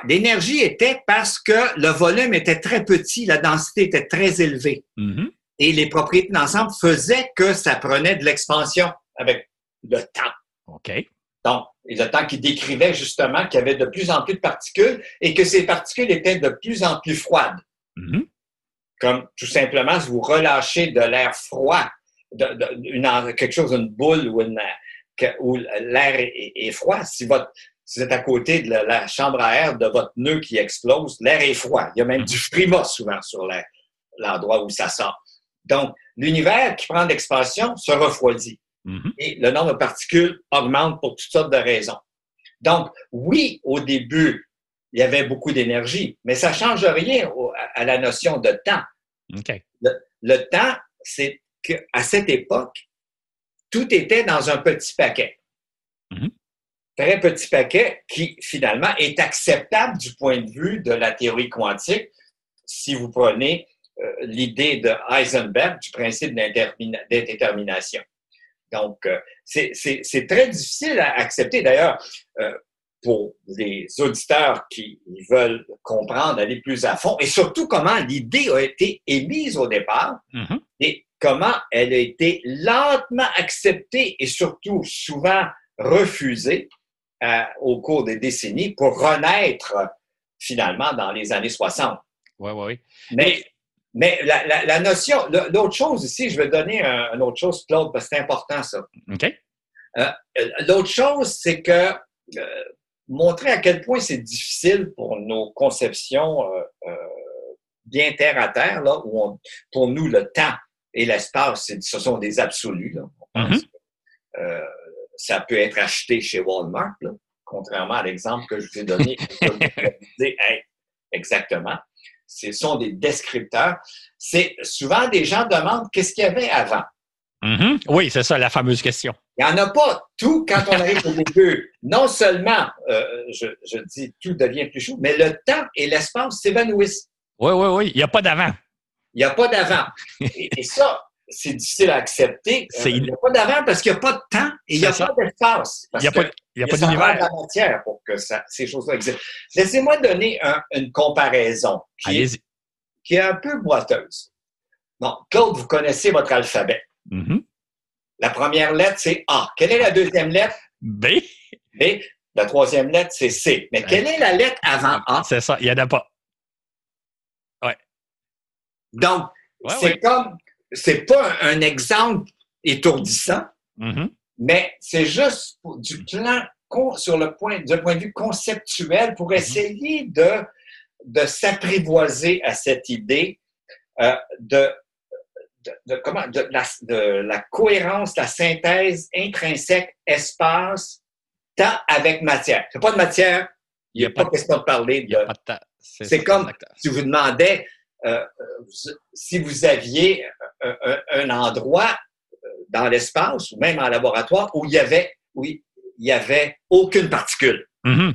[SPEAKER 3] l'énergie était parce que le volume était très petit, la densité était très élevée. Mm-hmm. Et les propriétés d'ensemble faisaient que ça prenait de l'expansion avec le temps.
[SPEAKER 2] OK.
[SPEAKER 3] Donc, le temps qui décrivait justement qu'il y avait de plus en plus de particules et que ces particules étaient de plus en plus froides. Mm-hmm. Comme tout simplement, si vous relâchez de l'air froid, de, quelque chose, une boule ou une, où l'air est, froid, si, votre, si vous êtes à côté de la, chambre à air de votre nœud qui explose, l'air est froid. Il y a même du frima souvent sur l'endroit où ça sort. Donc, l'univers qui prend l'expansion se refroidit. Mm-hmm. Et le nombre de particules augmente pour toutes sortes de raisons. Donc, oui, au début, il y avait beaucoup d'énergie, mais ça ne change rien à la notion de temps. Le, temps, c'est qu'à cette époque, tout était dans un petit paquet. Mm-hmm. Très petit paquet qui, finalement, est acceptable du point de vue de la théorie quantique si vous prenez euh, l'idée de Heisenberg du principe d'indétermination. Donc, euh, c'est très difficile à accepter. D'ailleurs, euh, pour les auditeurs qui veulent comprendre, aller plus à fond, et surtout comment l'idée a été émise au départ mm-hmm. et comment elle a été lentement acceptée et surtout souvent refusée euh, au cours des décennies pour renaître finalement dans les années 60.
[SPEAKER 2] Oui, oui, oui.
[SPEAKER 3] Mais mais la, notion, l'autre chose ici, je vais donner une autre chose, Claude, parce que c'est important ça.
[SPEAKER 2] OK.
[SPEAKER 3] Euh, l'autre chose, c'est que euh, montrer à quel point c'est difficile pour nos conceptions euh, bien terre à terre, là, où pour nous, le temps et l'espace, ce sont des absolus. Mm-hmm. ça peut être acheté chez Walmart, contrairement à l'exemple que je vous ai donné. exactement ce sont des descripteurs. C'est souvent des gens demandent qu'est-ce qu'il y avait avant.
[SPEAKER 2] Mm-hmm. Oui, c'est ça la fameuse question.
[SPEAKER 3] Il n'y en a pas tout quand on arrive au début. Non seulement, euh, je, dis tout devient plus chaud, mais le temps et l'espace s'évanouissent.
[SPEAKER 2] Oui, oui, oui. Il n'y a pas d'avant.
[SPEAKER 3] Il n'y a pas d'avant. et, ça, c'est difficile à accepter. Euh, il n'y a pas d'avant parce qu'il n'y a pas de temps et il n'y a pas d'espace.
[SPEAKER 2] Il n'y a pas, a pas d'univers.
[SPEAKER 3] la matière pour que ces choses-là existent. Laissez-moi donner une comparaison qui est, qui est, un peu boiteuse. Bon, Claude, vous connaissez votre alphabet. Mm-hmm. La première lettre, c'est A. Quelle est la deuxième lettre?
[SPEAKER 2] B.
[SPEAKER 3] B. La troisième lettre, c'est C. Mais quelle est la lettre avant A?
[SPEAKER 2] C'est ça, il n'y en a pas. Ouais.
[SPEAKER 3] Donc, c'est comme c'est pas un, exemple étourdissant, mm-hmm. mais c'est juste du plan sur le point, du point de vue conceptuel pour mm-hmm. essayer de, de s'apprivoiser à cette idée euh, de, de, comment, de, la, de la cohérence, la synthèse intrinsèque espace, temps avec matière. C'est pas de matière, il n'y a, pas question de parler de. C'est comme si vous demandez si vous aviez un, endroit euh, dans l'espace ou même en laboratoire où il y avait, aucune particule.
[SPEAKER 2] Mm-hmm.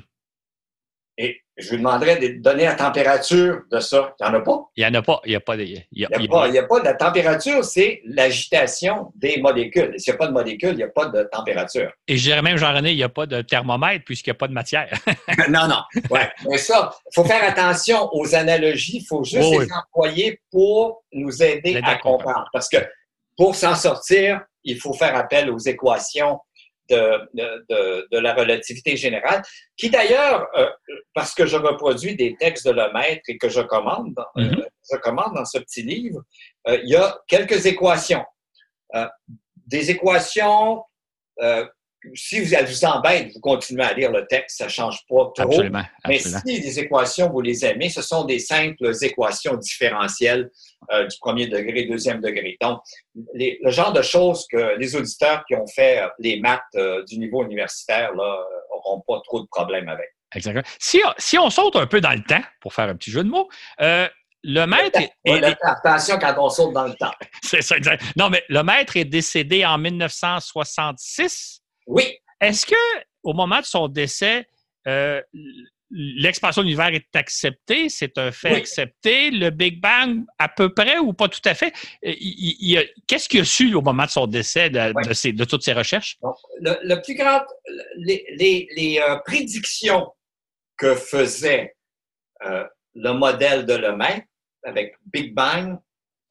[SPEAKER 3] Je vous demanderais de donner la température de ça. Il n'y en a pas.
[SPEAKER 2] Il n'y en a pas. Il n'y a pas de.
[SPEAKER 3] Il y a, a pas de la température, c'est l'agitation des molécules. S'il n'y a pas de molécules, il n'y a pas de température.
[SPEAKER 2] Et je dirais même, Jean-René, il n'y a pas de thermomètre puisqu'il n'y a pas de matière. [LAUGHS] [LAUGHS]
[SPEAKER 3] non, non. Ouais. Mais ça, il faut faire attention aux analogies. Il faut juste les employer pour nous aider à comprendre. Parce que pour s'en sortir, il faut faire appel aux équations de, de, la relativité générale, qui d'ailleurs, euh, parce que je reproduis des textes de Lemaître et que je commande, dans, euh, mm-hmm. je commande dans ce petit livre, euh, il y a quelques équations. des équations, si vous, vous embête, vous continuez à lire le texte, ça ne change pas trop.
[SPEAKER 2] Absolument,
[SPEAKER 3] Mais si les équations, vous les aimez, ce sont des simples équations différentielles euh, du premier degré, deuxième degré. Donc, les- le genre de choses que les auditeurs qui ont fait euh, les maths euh, du niveau universitaire n'auront pas trop de problèmes avec.
[SPEAKER 2] Exactement. Si, si on saute un peu dans le temps, pour faire un petit jeu de mots, euh, le maître est,
[SPEAKER 3] Ouais, attention quand on saute dans le temps. [LAUGHS]
[SPEAKER 2] c'est ça, exact. Non, mais le maître est décédé en 1966.
[SPEAKER 3] Oui,
[SPEAKER 2] Est-ce que au moment de son décès, euh, l'expansion de l'univers est acceptée, c'est un fait
[SPEAKER 3] Oui.
[SPEAKER 2] accepté, le Big Bang à peu près ou pas tout à fait? Euh, Qu'est-ce qu'il a su au moment de son décès de,
[SPEAKER 3] Oui.
[SPEAKER 2] de ses- de toutes ses recherches?
[SPEAKER 3] Le, le plus grand, les, les- les, euh, prédictions que faisait euh, le modèle de Lemaitre avec Big Bang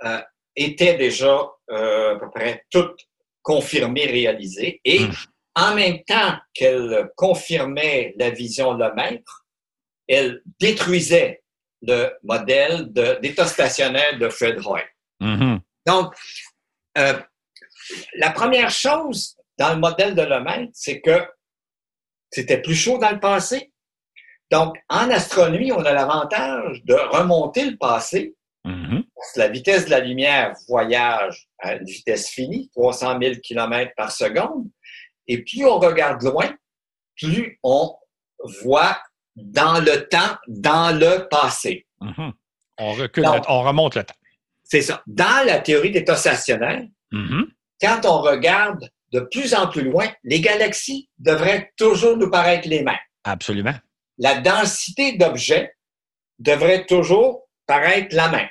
[SPEAKER 3] euh, étaient déjà à peu près toutes confirmées, réalisées. Et
[SPEAKER 2] Hmm.
[SPEAKER 3] En même temps qu'elle confirmait la vision Lemaitre, elle détruisait le modèle de- d'état stationnaire de Fred Hoyle.
[SPEAKER 2] Mhm.
[SPEAKER 3] Donc, euh, la première chose dans le modèle de Lemaitre, c'est que c'était plus chaud dans le passé. Donc, en astronomie, on a l'avantage de remonter le passé.
[SPEAKER 2] Mhm.
[SPEAKER 3] Parce que la vitesse de la lumière voyage à une vitesse finie, 300 000 km par seconde. Et plus on regarde loin, plus on voit dans le temps, dans le passé.
[SPEAKER 2] Mhm. On recule, le- on remonte le temps.
[SPEAKER 3] C'est ça. Dans la théorie d'état stationnaire,
[SPEAKER 2] Mhm.
[SPEAKER 3] quand on regarde de plus en plus loin, les galaxies devraient toujours nous paraître les mêmes.
[SPEAKER 2] Absolument.
[SPEAKER 3] La densité d'objets devrait toujours paraître la même.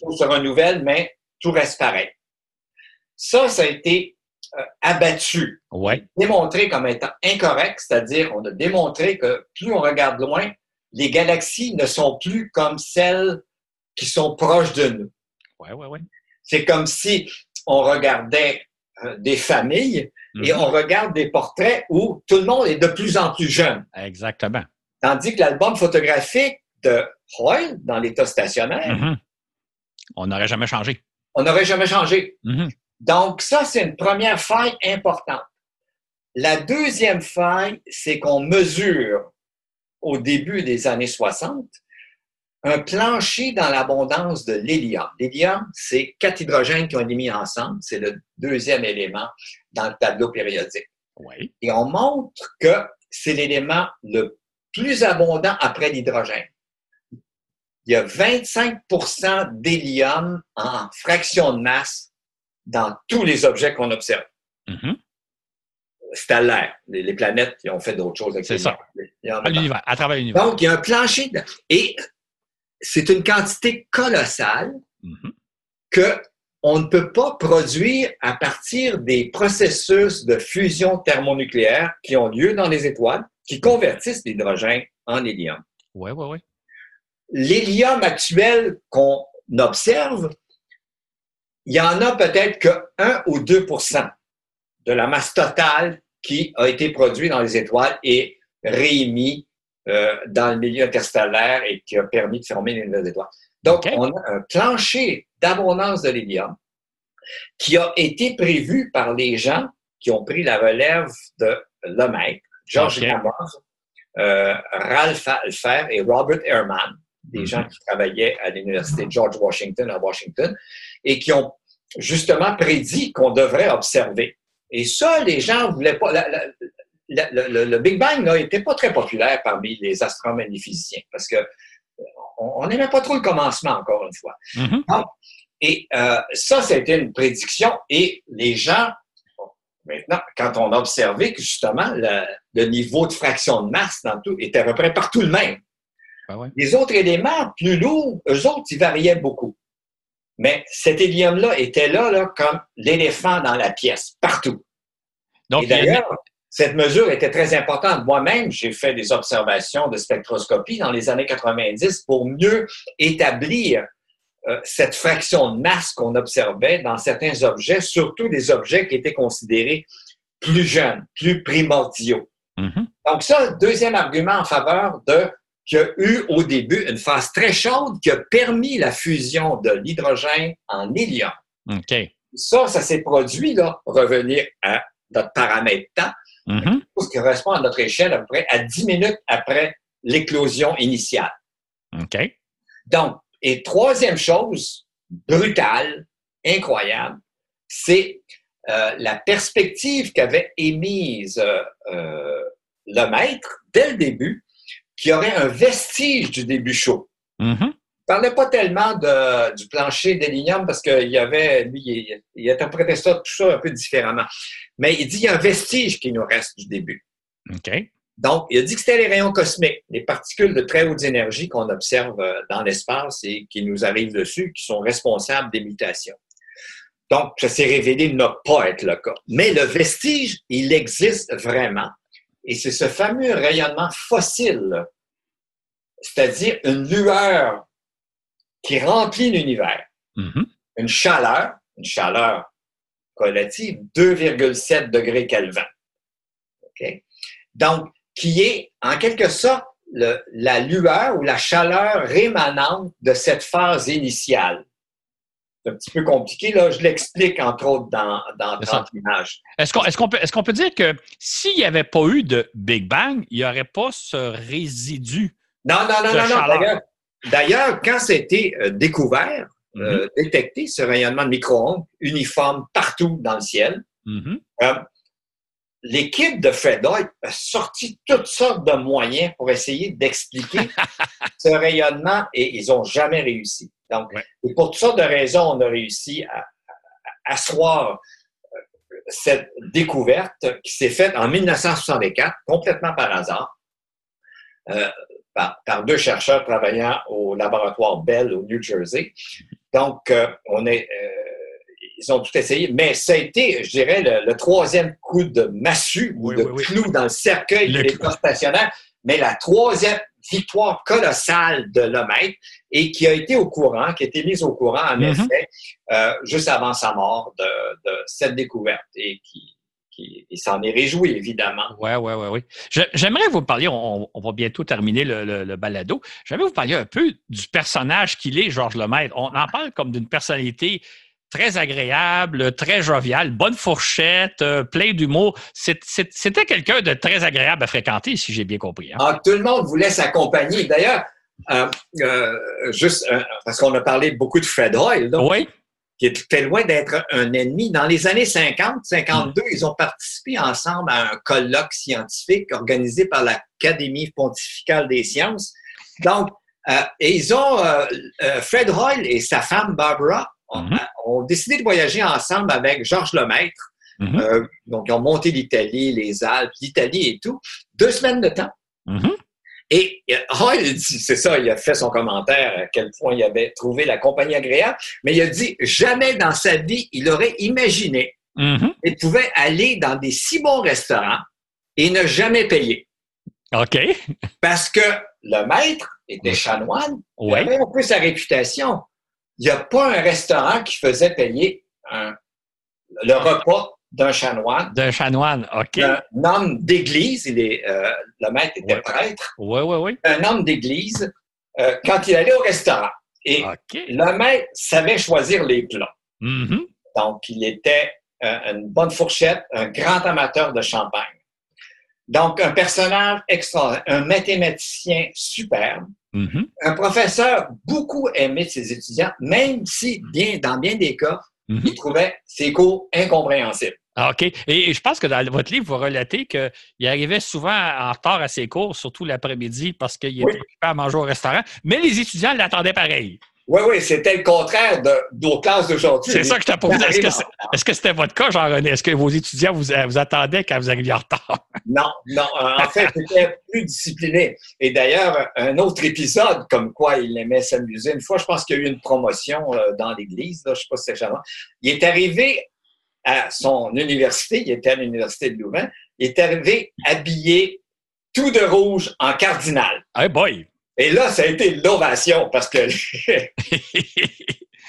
[SPEAKER 3] Choses se renouvellent, mais tout reste pareil. Ça, ça a été abattu,
[SPEAKER 2] Oui.
[SPEAKER 3] démontré comme étant incorrect, c'est-à-dire on a démontré que plus on regarde loin, les galaxies ne sont plus comme celles qui sont proches de nous.
[SPEAKER 2] Oui, oui, oui.
[SPEAKER 3] C'est comme si on regardait euh, des familles et
[SPEAKER 2] Mhm.
[SPEAKER 3] on regarde des portraits où tout le monde est de plus en plus jeune.
[SPEAKER 2] Exactement.
[SPEAKER 3] Tandis que l'album photographique de Hoyle, dans l'état stationnaire,
[SPEAKER 2] Mhm. On n'aurait jamais changé.
[SPEAKER 3] on n'aurait jamais changé.
[SPEAKER 2] Mhm.
[SPEAKER 3] Donc, ça, c'est une première faille importante. La deuxième faille, c'est qu'on mesure au début des années 60 un plancher dans l'abondance de l'hélium. L'hélium, c'est quatre hydrogènes qui ont été mis ensemble. C'est le deuxième élément dans le tableau périodique.
[SPEAKER 2] Oui.
[SPEAKER 3] Et on montre que c'est l'élément le plus abondant après l'hydrogène. Il y a 25% d'hélium en fraction de masse dans tous les objets qu'on observe.
[SPEAKER 2] Mhm.
[SPEAKER 3] Stellaire, les, les planètes qui ont fait d'autres choses avec
[SPEAKER 2] C'est ça. À l'univers, à travers l'univers.
[SPEAKER 3] Donc, il y a un plancher. de- Et c'est une quantité colossale
[SPEAKER 2] Mhm.
[SPEAKER 3] que on ne peut pas produire à partir des processus de fusion thermonucléaire qui ont lieu dans les étoiles, qui convertissent l'hydrogène en hélium.
[SPEAKER 2] Oui, oui, oui.
[SPEAKER 3] L'hélium actuel qu'on observe, il y en a peut-être que 1 ou 2% de la masse totale qui a été produite dans les étoiles et réémis euh, dans le milieu interstellaire et qui a permis de former les nouvelles étoiles. Donc, on a un plancher d'abondance de l'hélium qui a été prévu par les gens qui ont pris la relève de Lemaitre, George
[SPEAKER 2] OK.
[SPEAKER 3] Gamow, euh, Ralph Alfer et Robert Ehrman, des
[SPEAKER 2] Mhm.
[SPEAKER 3] gens qui travaillaient à l'Université George Washington à Washington et qui ont justement prédit qu'on devrait observer. Et ça, les gens voulaient pas. la- la- la- le, Big Bang n'était pas très populaire parmi les astronomes et les physiciens parce que euh, on n'aimait pas trop le commencement, encore une fois.
[SPEAKER 2] Mhm.
[SPEAKER 3] Et euh, ça, c'était une prédiction. Et les gens, maintenant, quand on a observé que justement le, le niveau de fraction de masse dans tout était à peu près partout le même.
[SPEAKER 2] Ben ouais?
[SPEAKER 3] Les autres éléments plus lourds, eux autres, ils variaient beaucoup. Mais cet hélium-là était là, là comme l'éléphant dans la pièce, partout.
[SPEAKER 2] Donc,
[SPEAKER 3] Et
[SPEAKER 2] a-
[SPEAKER 3] d'ailleurs, cette mesure était très importante. Moi-même, j'ai fait des observations de spectroscopie dans les années 90 pour mieux établir euh, cette fraction de masse qu'on observait dans certains objets, surtout des objets qui étaient considérés plus jeunes, plus primordiaux.
[SPEAKER 2] Mhm.
[SPEAKER 3] Donc ça, deuxième argument en faveur de qu'il y a eu au début une phase très chaude qui a permis la fusion de l'hydrogène en hélium.
[SPEAKER 2] OK.
[SPEAKER 3] ça, ça s'est produit, là, revenir à notre paramètre temps,
[SPEAKER 2] Mhm.
[SPEAKER 3] ce qui correspond à notre échelle à peu près à 10 minutes après l'éclosion initiale.
[SPEAKER 2] OK.
[SPEAKER 3] Donc, et troisième chose, brutale, incroyable, c'est euh, la perspective qu'avait émise euh, euh, le maître dès le début, qu'il y aurait un vestige du début chaud.
[SPEAKER 2] Mhm.
[SPEAKER 3] Il ne parlait pas tellement de- du plancher d'Hélium parce qu'il y avait, lui, il, il interprétait ça, tout ça un peu différemment. Mais il dit qu'il y a un vestige qui nous reste du début.
[SPEAKER 2] OK.
[SPEAKER 3] Donc, il a dit que c'était les rayons cosmiques, les particules de très haute énergie qu'on observe euh, dans l'espace et qui nous arrivent dessus, qui sont responsables des mutations. Donc, ça s'est révélé ne pas être le cas. Mais le vestige, il existe vraiment. Et c'est ce fameux rayonnement fossile, c'est-à-dire une lueur qui remplit l'univers,
[SPEAKER 2] Mhm.
[SPEAKER 3] une chaleur, une chaleur relative, 2,7 degrés Kelvin. Donc, qui est en quelque sorte le- la lueur ou la chaleur rémanente de cette phase initiale. C'est un petit peu compliqué, là. Je l'explique, entre autres, dans, dans
[SPEAKER 2] C'est ça.
[SPEAKER 3] 30 images.
[SPEAKER 2] Est-ce qu'on est peut, est qu'on peut dire que s'il n'y avait pas eu de Big Bang, il n'y aurait pas ce résidu?
[SPEAKER 3] Non, non, non,
[SPEAKER 2] De
[SPEAKER 3] non, non. D'ailleurs, quand c'était euh, découvert,
[SPEAKER 2] Mhm.
[SPEAKER 3] euh, détecté, ce rayonnement de micro-ondes uniforme partout dans le ciel,
[SPEAKER 2] Mhm.
[SPEAKER 3] Euh, l'équipe de Fred Hoyt a sorti toutes sortes de moyens pour essayer d'expliquer [LAUGHS] ce rayonnement et ils n'ont jamais réussi. Donc,
[SPEAKER 2] Ouais.
[SPEAKER 3] et pour toutes sortes de raisons, on a réussi à asseoir euh, cette découverte qui s'est faite en 1964, complètement par hasard, euh, par, par deux chercheurs travaillant au laboratoire Bell au New Jersey. Donc, euh, on est, euh, ils ont tout essayé, mais ça a été, je dirais, le, le troisième coup de massue ou
[SPEAKER 2] Oui,
[SPEAKER 3] de
[SPEAKER 2] oui, oui.
[SPEAKER 3] clou dans le cercueil
[SPEAKER 2] Le
[SPEAKER 3] de l'État stationnaire, mais la troisième victoire colossale de Lemaitre et qui a été au courant, qui a été mise au courant, en
[SPEAKER 2] Mhm.
[SPEAKER 3] effet, euh, juste avant sa mort de, de cette découverte et qui, il s'en est réjoui, évidemment.
[SPEAKER 2] Oui, oui, oui, oui. J'aimerais vous parler, on, on va bientôt terminer le, le- le balado. J'aimerais vous parler un peu du personnage qu'il est, Georges Lemaître. On en parle comme d'une personnalité très agréable, très joviale, bonne fourchette, euh, plein d'humour. C'était quelqu'un de très agréable à fréquenter, si j'ai bien compris. hein.
[SPEAKER 3] Ah, tout le monde voulait s'accompagner. D'ailleurs, euh, euh, juste euh, parce qu'on a parlé beaucoup de Fred Hoyle, là,
[SPEAKER 2] Oui,
[SPEAKER 3] qui était loin d'être un ennemi. Dans les années 50, 52,
[SPEAKER 2] Mm.
[SPEAKER 3] ils ont participé ensemble à un colloque scientifique organisé par l'Académie pontificale des sciences. Donc, et ils ont, Fred Hoyle et sa femme Barbara ont,
[SPEAKER 2] Mhm.
[SPEAKER 3] décidé de voyager ensemble avec Georges Lemaître.
[SPEAKER 2] Mhm.
[SPEAKER 3] Euh, donc, ils ont monté l'Italie, les Alpes, l'Italie et tout. Deux semaines de temps.
[SPEAKER 2] Mhm.
[SPEAKER 3] Et euh, [LAUGHS] c'est ça, il a fait son commentaire à quel point il avait trouvé la compagnie agréable, mais il a dit jamais dans sa vie il aurait imaginé qu'il pouvait aller dans des si bons restaurants et ne jamais payer.
[SPEAKER 2] OK.
[SPEAKER 3] Parce que le maître était chanoine, il avait un peu sa réputation. Il n'y a pas un restaurant qui faisait payer un- le repas d'un chanoine,
[SPEAKER 2] D'un chanoine. OK.
[SPEAKER 3] d'un homme d'église. Il est, euh, le maître était
[SPEAKER 2] Ouais.
[SPEAKER 3] prêtre.
[SPEAKER 2] Oui, oui, oui.
[SPEAKER 3] un homme d'église euh, quand il allait au restaurant. Et
[SPEAKER 2] OK.
[SPEAKER 3] le maître savait choisir les plats.
[SPEAKER 2] Mhm.
[SPEAKER 3] Donc, il était euh, une bonne fourchette, un grand amateur de champagne. Donc, un personnage extraordinaire, un mathématicien superbe,
[SPEAKER 2] Mhm.
[SPEAKER 3] un professeur beaucoup aimé de ses étudiants, même si, bien, dans bien des cas,
[SPEAKER 2] Mhm.
[SPEAKER 3] il trouvait ses cours incompréhensibles.
[SPEAKER 2] Ah, OK. Et je pense que dans votre livre, vous relatez qu'il arrivait souvent en retard à ses cours, surtout l'après-midi, parce qu'il
[SPEAKER 3] Oui.
[SPEAKER 2] était occupé à manger au restaurant. Mais les étudiants l'attendaient pareil.
[SPEAKER 3] Oui, oui, c'était le contraire de, nos classes d'aujourd'hui.
[SPEAKER 2] C'est ça que je t'ai posé. Est-ce que c'était votre cas, Jean-René? Est-ce que vos étudiants vous, vous attendaient quand vous arriviez en retard? [LAUGHS]
[SPEAKER 3] Non, non. En fait, c'était plus discipliné. Et d'ailleurs, un autre épisode comme quoi il aimait s'amuser. Une fois, je pense qu'il y a eu une promotion euh, dans l'église. là, Je ne sais pas si c'est charmant. Il est arrivé à son université. Il était à l'université de Louvain. Il est arrivé habillé tout de rouge en cardinal.
[SPEAKER 2] Hey boy!
[SPEAKER 3] Et là, ça a été l'ovation parce que [LAUGHS]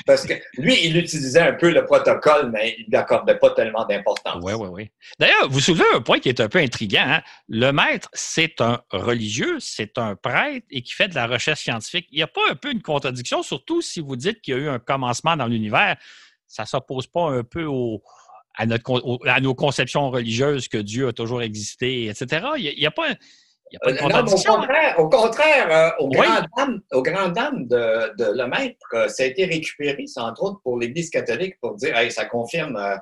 [SPEAKER 3] parce que lui, il utilisait un peu le protocole, mais il n'accordait pas tellement d'importance.
[SPEAKER 2] Oui, oui, oui. D'ailleurs, vous soulevez un point qui est un peu intriguant. hein. Le maître, c'est un religieux, c'est un prêtre et qui fait de la recherche scientifique. Il n'y a pas un peu une contradiction, surtout si vous dites qu'il y a eu un commencement dans l'univers. ça ne s'oppose pas un peu au, à, notre, à nos conceptions religieuses que Dieu a toujours existé, etc. Il n'y a, pas. Il y a pas de
[SPEAKER 3] Euh, non, au contraire, au contraire euh, aux grandes dames de, de le maître, euh, ça a été récupéré, c'est entre autres pour l'Église catholique, pour dire, hey, ça confirme euh,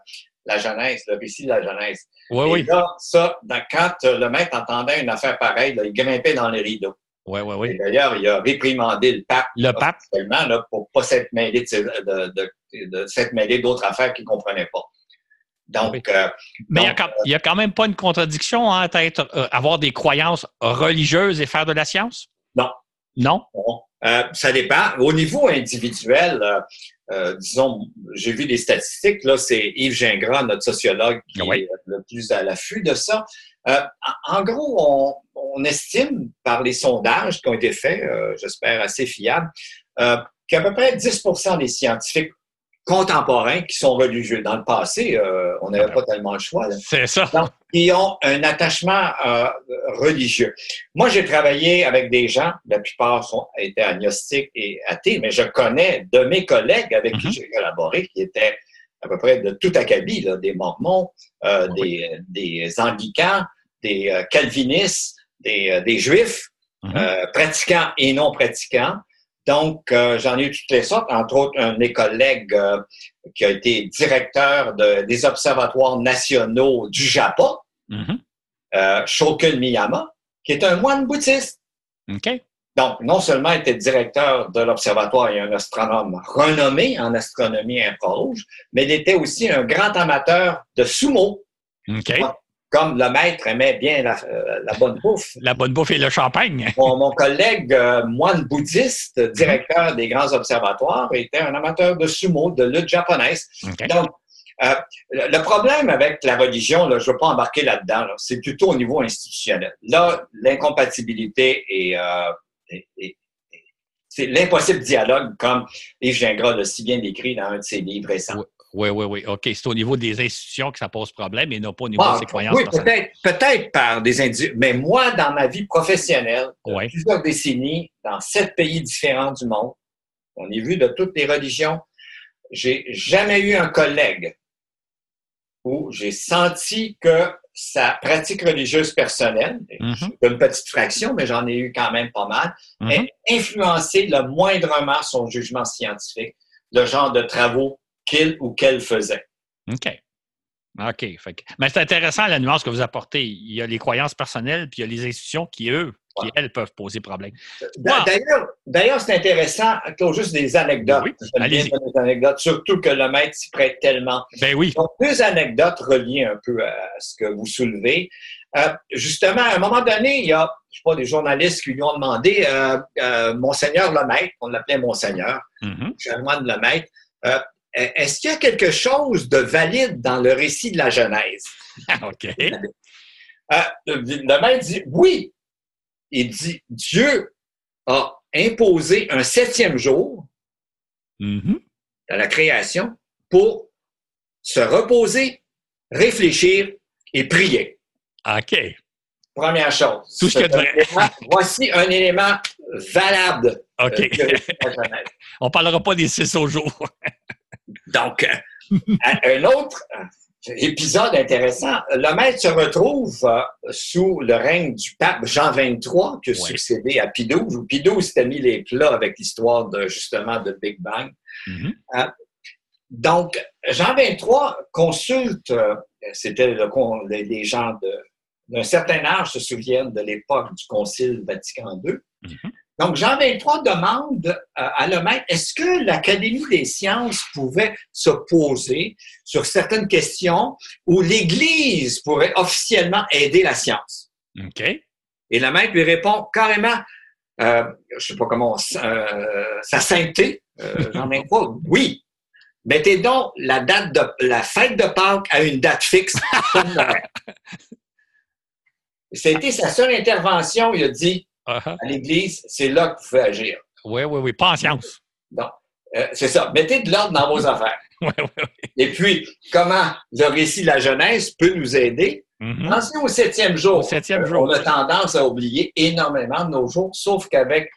[SPEAKER 3] la Genèse, le récit de la Genèse.
[SPEAKER 2] Oui,
[SPEAKER 3] Et
[SPEAKER 2] oui.
[SPEAKER 3] là, ça, dans- quand le maître entendait une affaire pareille, là, il grimpait dans les rideaux.
[SPEAKER 2] Oui, oui, oui.
[SPEAKER 3] D'ailleurs, il a réprimandé le pape.
[SPEAKER 2] Le pape?
[SPEAKER 3] Seulement, là, pour pas s'être mêlé de, ces- de, de- de s'être mêlé d'autres affaires qu'il ne comprenait pas. Donc, euh,
[SPEAKER 2] Mais il n'y a, y a quand même pas une contradiction entre être, euh, avoir des croyances religieuses et faire de la science?
[SPEAKER 3] Non.
[SPEAKER 2] Non?
[SPEAKER 3] Bon, euh, ça dépend. Au niveau individuel, euh, euh, disons, j'ai vu des statistiques, là, c'est Yves Gingras, notre sociologue, qui
[SPEAKER 2] Oui.
[SPEAKER 3] est le plus à l'affût de ça. Euh, en, en gros, on, on estime par les sondages qui ont été faits, euh, j'espère assez fiables, euh, qu'à peu près 10% des scientifiques contemporains qui sont religieux. Dans le passé, euh, on n'avait pas tellement le choix.
[SPEAKER 2] C'est ça.
[SPEAKER 3] donc, qui ont un attachement euh, religieux. Moi, j'ai travaillé avec des gens, la plupart sont, étaient agnostiques et athées, mais je connais de mes collègues avec qui j'ai collaboré qui étaient à peu près de tout acabit, là, des mormons, euh,
[SPEAKER 2] Oui.
[SPEAKER 3] des, des anglicans, des euh, calvinistes, des, euh, des juifs,
[SPEAKER 2] Mhm.
[SPEAKER 3] euh, pratiquants et non pratiquants. Donc, euh, j'en ai eu toutes les sortes, entre autres un de mes collègues euh, qui a été directeur de- des observatoires nationaux du Japon, euh, Shoken Miyama, qui est un moine bouddhiste. Donc, non seulement était directeur de l'observatoire et un astronome renommé en astronomie infrarouge, mais il était aussi un grand amateur de sumo,
[SPEAKER 2] OK.
[SPEAKER 3] Comme le maître aimait bien la, euh, la bonne bouffe.
[SPEAKER 2] La bonne bouffe et le champagne. [LAUGHS]
[SPEAKER 3] Mon, mon collègue euh, moine bouddhiste, directeur des grands observatoires, était un amateur de sumo, de lutte japonaise.
[SPEAKER 2] OK.
[SPEAKER 3] Donc, euh, le problème avec la religion, là, je ne veux pas embarquer là-dedans, là, c'est plutôt au niveau institutionnel. Là, l'incompatibilité est, euh, est- est- est- c'est l'impossible dialogue, comme Yves Gingras l'a si bien décrit dans un de ses livres récents.
[SPEAKER 2] Oui, oui, oui. OK. C'est au niveau des institutions que ça pose problème et non pas au niveau de ses croyances
[SPEAKER 3] oui, peut-être, peut-être par des individus, mais moi, dans ma vie professionnelle, plusieurs décennies, dans sept pays différents du monde, on est vu de toutes les religions, j'ai jamais eu un collègue où j'ai senti que sa pratique religieuse personnelle,
[SPEAKER 2] Mhm.
[SPEAKER 3] une petite fraction, mais j'en ai eu quand même pas mal,
[SPEAKER 2] Mhm.
[SPEAKER 3] ait influencé le moindrement son jugement scientifique, le genre de travaux qu'il ou qu'elle faisait.
[SPEAKER 2] OK. OK. Fait que- Mais c'est intéressant la nuance que vous apportez. Il y a les croyances personnelles, puis il y a les institutions qui, eux, qui,
[SPEAKER 3] Ouais.
[SPEAKER 2] elles, peuvent poser problème. Wow.
[SPEAKER 3] D'ailleurs, d'ailleurs, c'est intéressant, Claude, juste des anecdotes.
[SPEAKER 2] Oui, allez-y.
[SPEAKER 3] donner des anecdotes, surtout que le maître s'y prête tellement.
[SPEAKER 2] Ben oui.
[SPEAKER 3] Donc, deux anecdotes reliées un peu à ce que vous soulevez. Euh, justement, à un moment donné, il y a, je sais pas, des journalistes qui lui ont demandé, euh, euh, Monseigneur Lemaître, on l'appelait Monseigneur,
[SPEAKER 2] Mhm.
[SPEAKER 3] Germain Lemaître, euh, est-ce qu'il y a quelque chose de valide dans le récit de la Genèse? [LAUGHS]
[SPEAKER 2] OK.
[SPEAKER 3] Euh, le maître dit oui. Il dit Dieu a imposé un septième jour
[SPEAKER 2] Mhm.
[SPEAKER 3] à la création pour se reposer, réfléchir et prier.
[SPEAKER 2] OK.
[SPEAKER 3] Première chose.
[SPEAKER 2] Tout ce
[SPEAKER 3] élément- [LAUGHS] Voici un élément valable. euh,
[SPEAKER 2] OK.
[SPEAKER 3] de la Genèse. [LAUGHS]
[SPEAKER 2] On parlera pas des six au jour.
[SPEAKER 3] Donc, euh, un autre euh, épisode intéressant, le maître se retrouve euh, sous le règne du pape Jean XXIII, qui a
[SPEAKER 2] Ouais.
[SPEAKER 3] succédé à Pie XII. Pie XII s'était mis les plats avec l'histoire de, justement de Big Bang.
[SPEAKER 2] Mhm.
[SPEAKER 3] Donc, Jean XXIII consulte, c'était le les, gens de- d'un certain âge se souviennent de l'époque du Concile Vatican II. Donc, Jean XXIII demande euh, à le maître, est-ce que l'Académie des sciences pouvait se poser sur certaines questions où l'Église pourrait officiellement aider la science?
[SPEAKER 2] OK.
[SPEAKER 3] Et le maître lui répond carrément, euh, je ne sais pas comment, euh, sa sainteté, euh, Jean XXIII, oui. Mettez donc la date de la fête de Pâques à une date fixe. [LAUGHS] C'était sa seule intervention. Il a dit
[SPEAKER 2] Uh-huh.
[SPEAKER 3] à l'Église, c'est là que vous pouvez agir.
[SPEAKER 2] Oui, oui, oui. Pas en science.
[SPEAKER 3] Donc, euh, c'est ça. Mettez de l'ordre dans vos affaires. [LAUGHS]
[SPEAKER 2] Oui, oui, oui.
[SPEAKER 3] Et puis, comment le récit de la Genèse peut nous aider?
[SPEAKER 2] Mhm.
[SPEAKER 3] Pensez au septième jour.
[SPEAKER 2] Au septième
[SPEAKER 3] Euh,
[SPEAKER 2] jour.
[SPEAKER 3] On a tendance à oublier énormément de nos jours, sauf qu'avec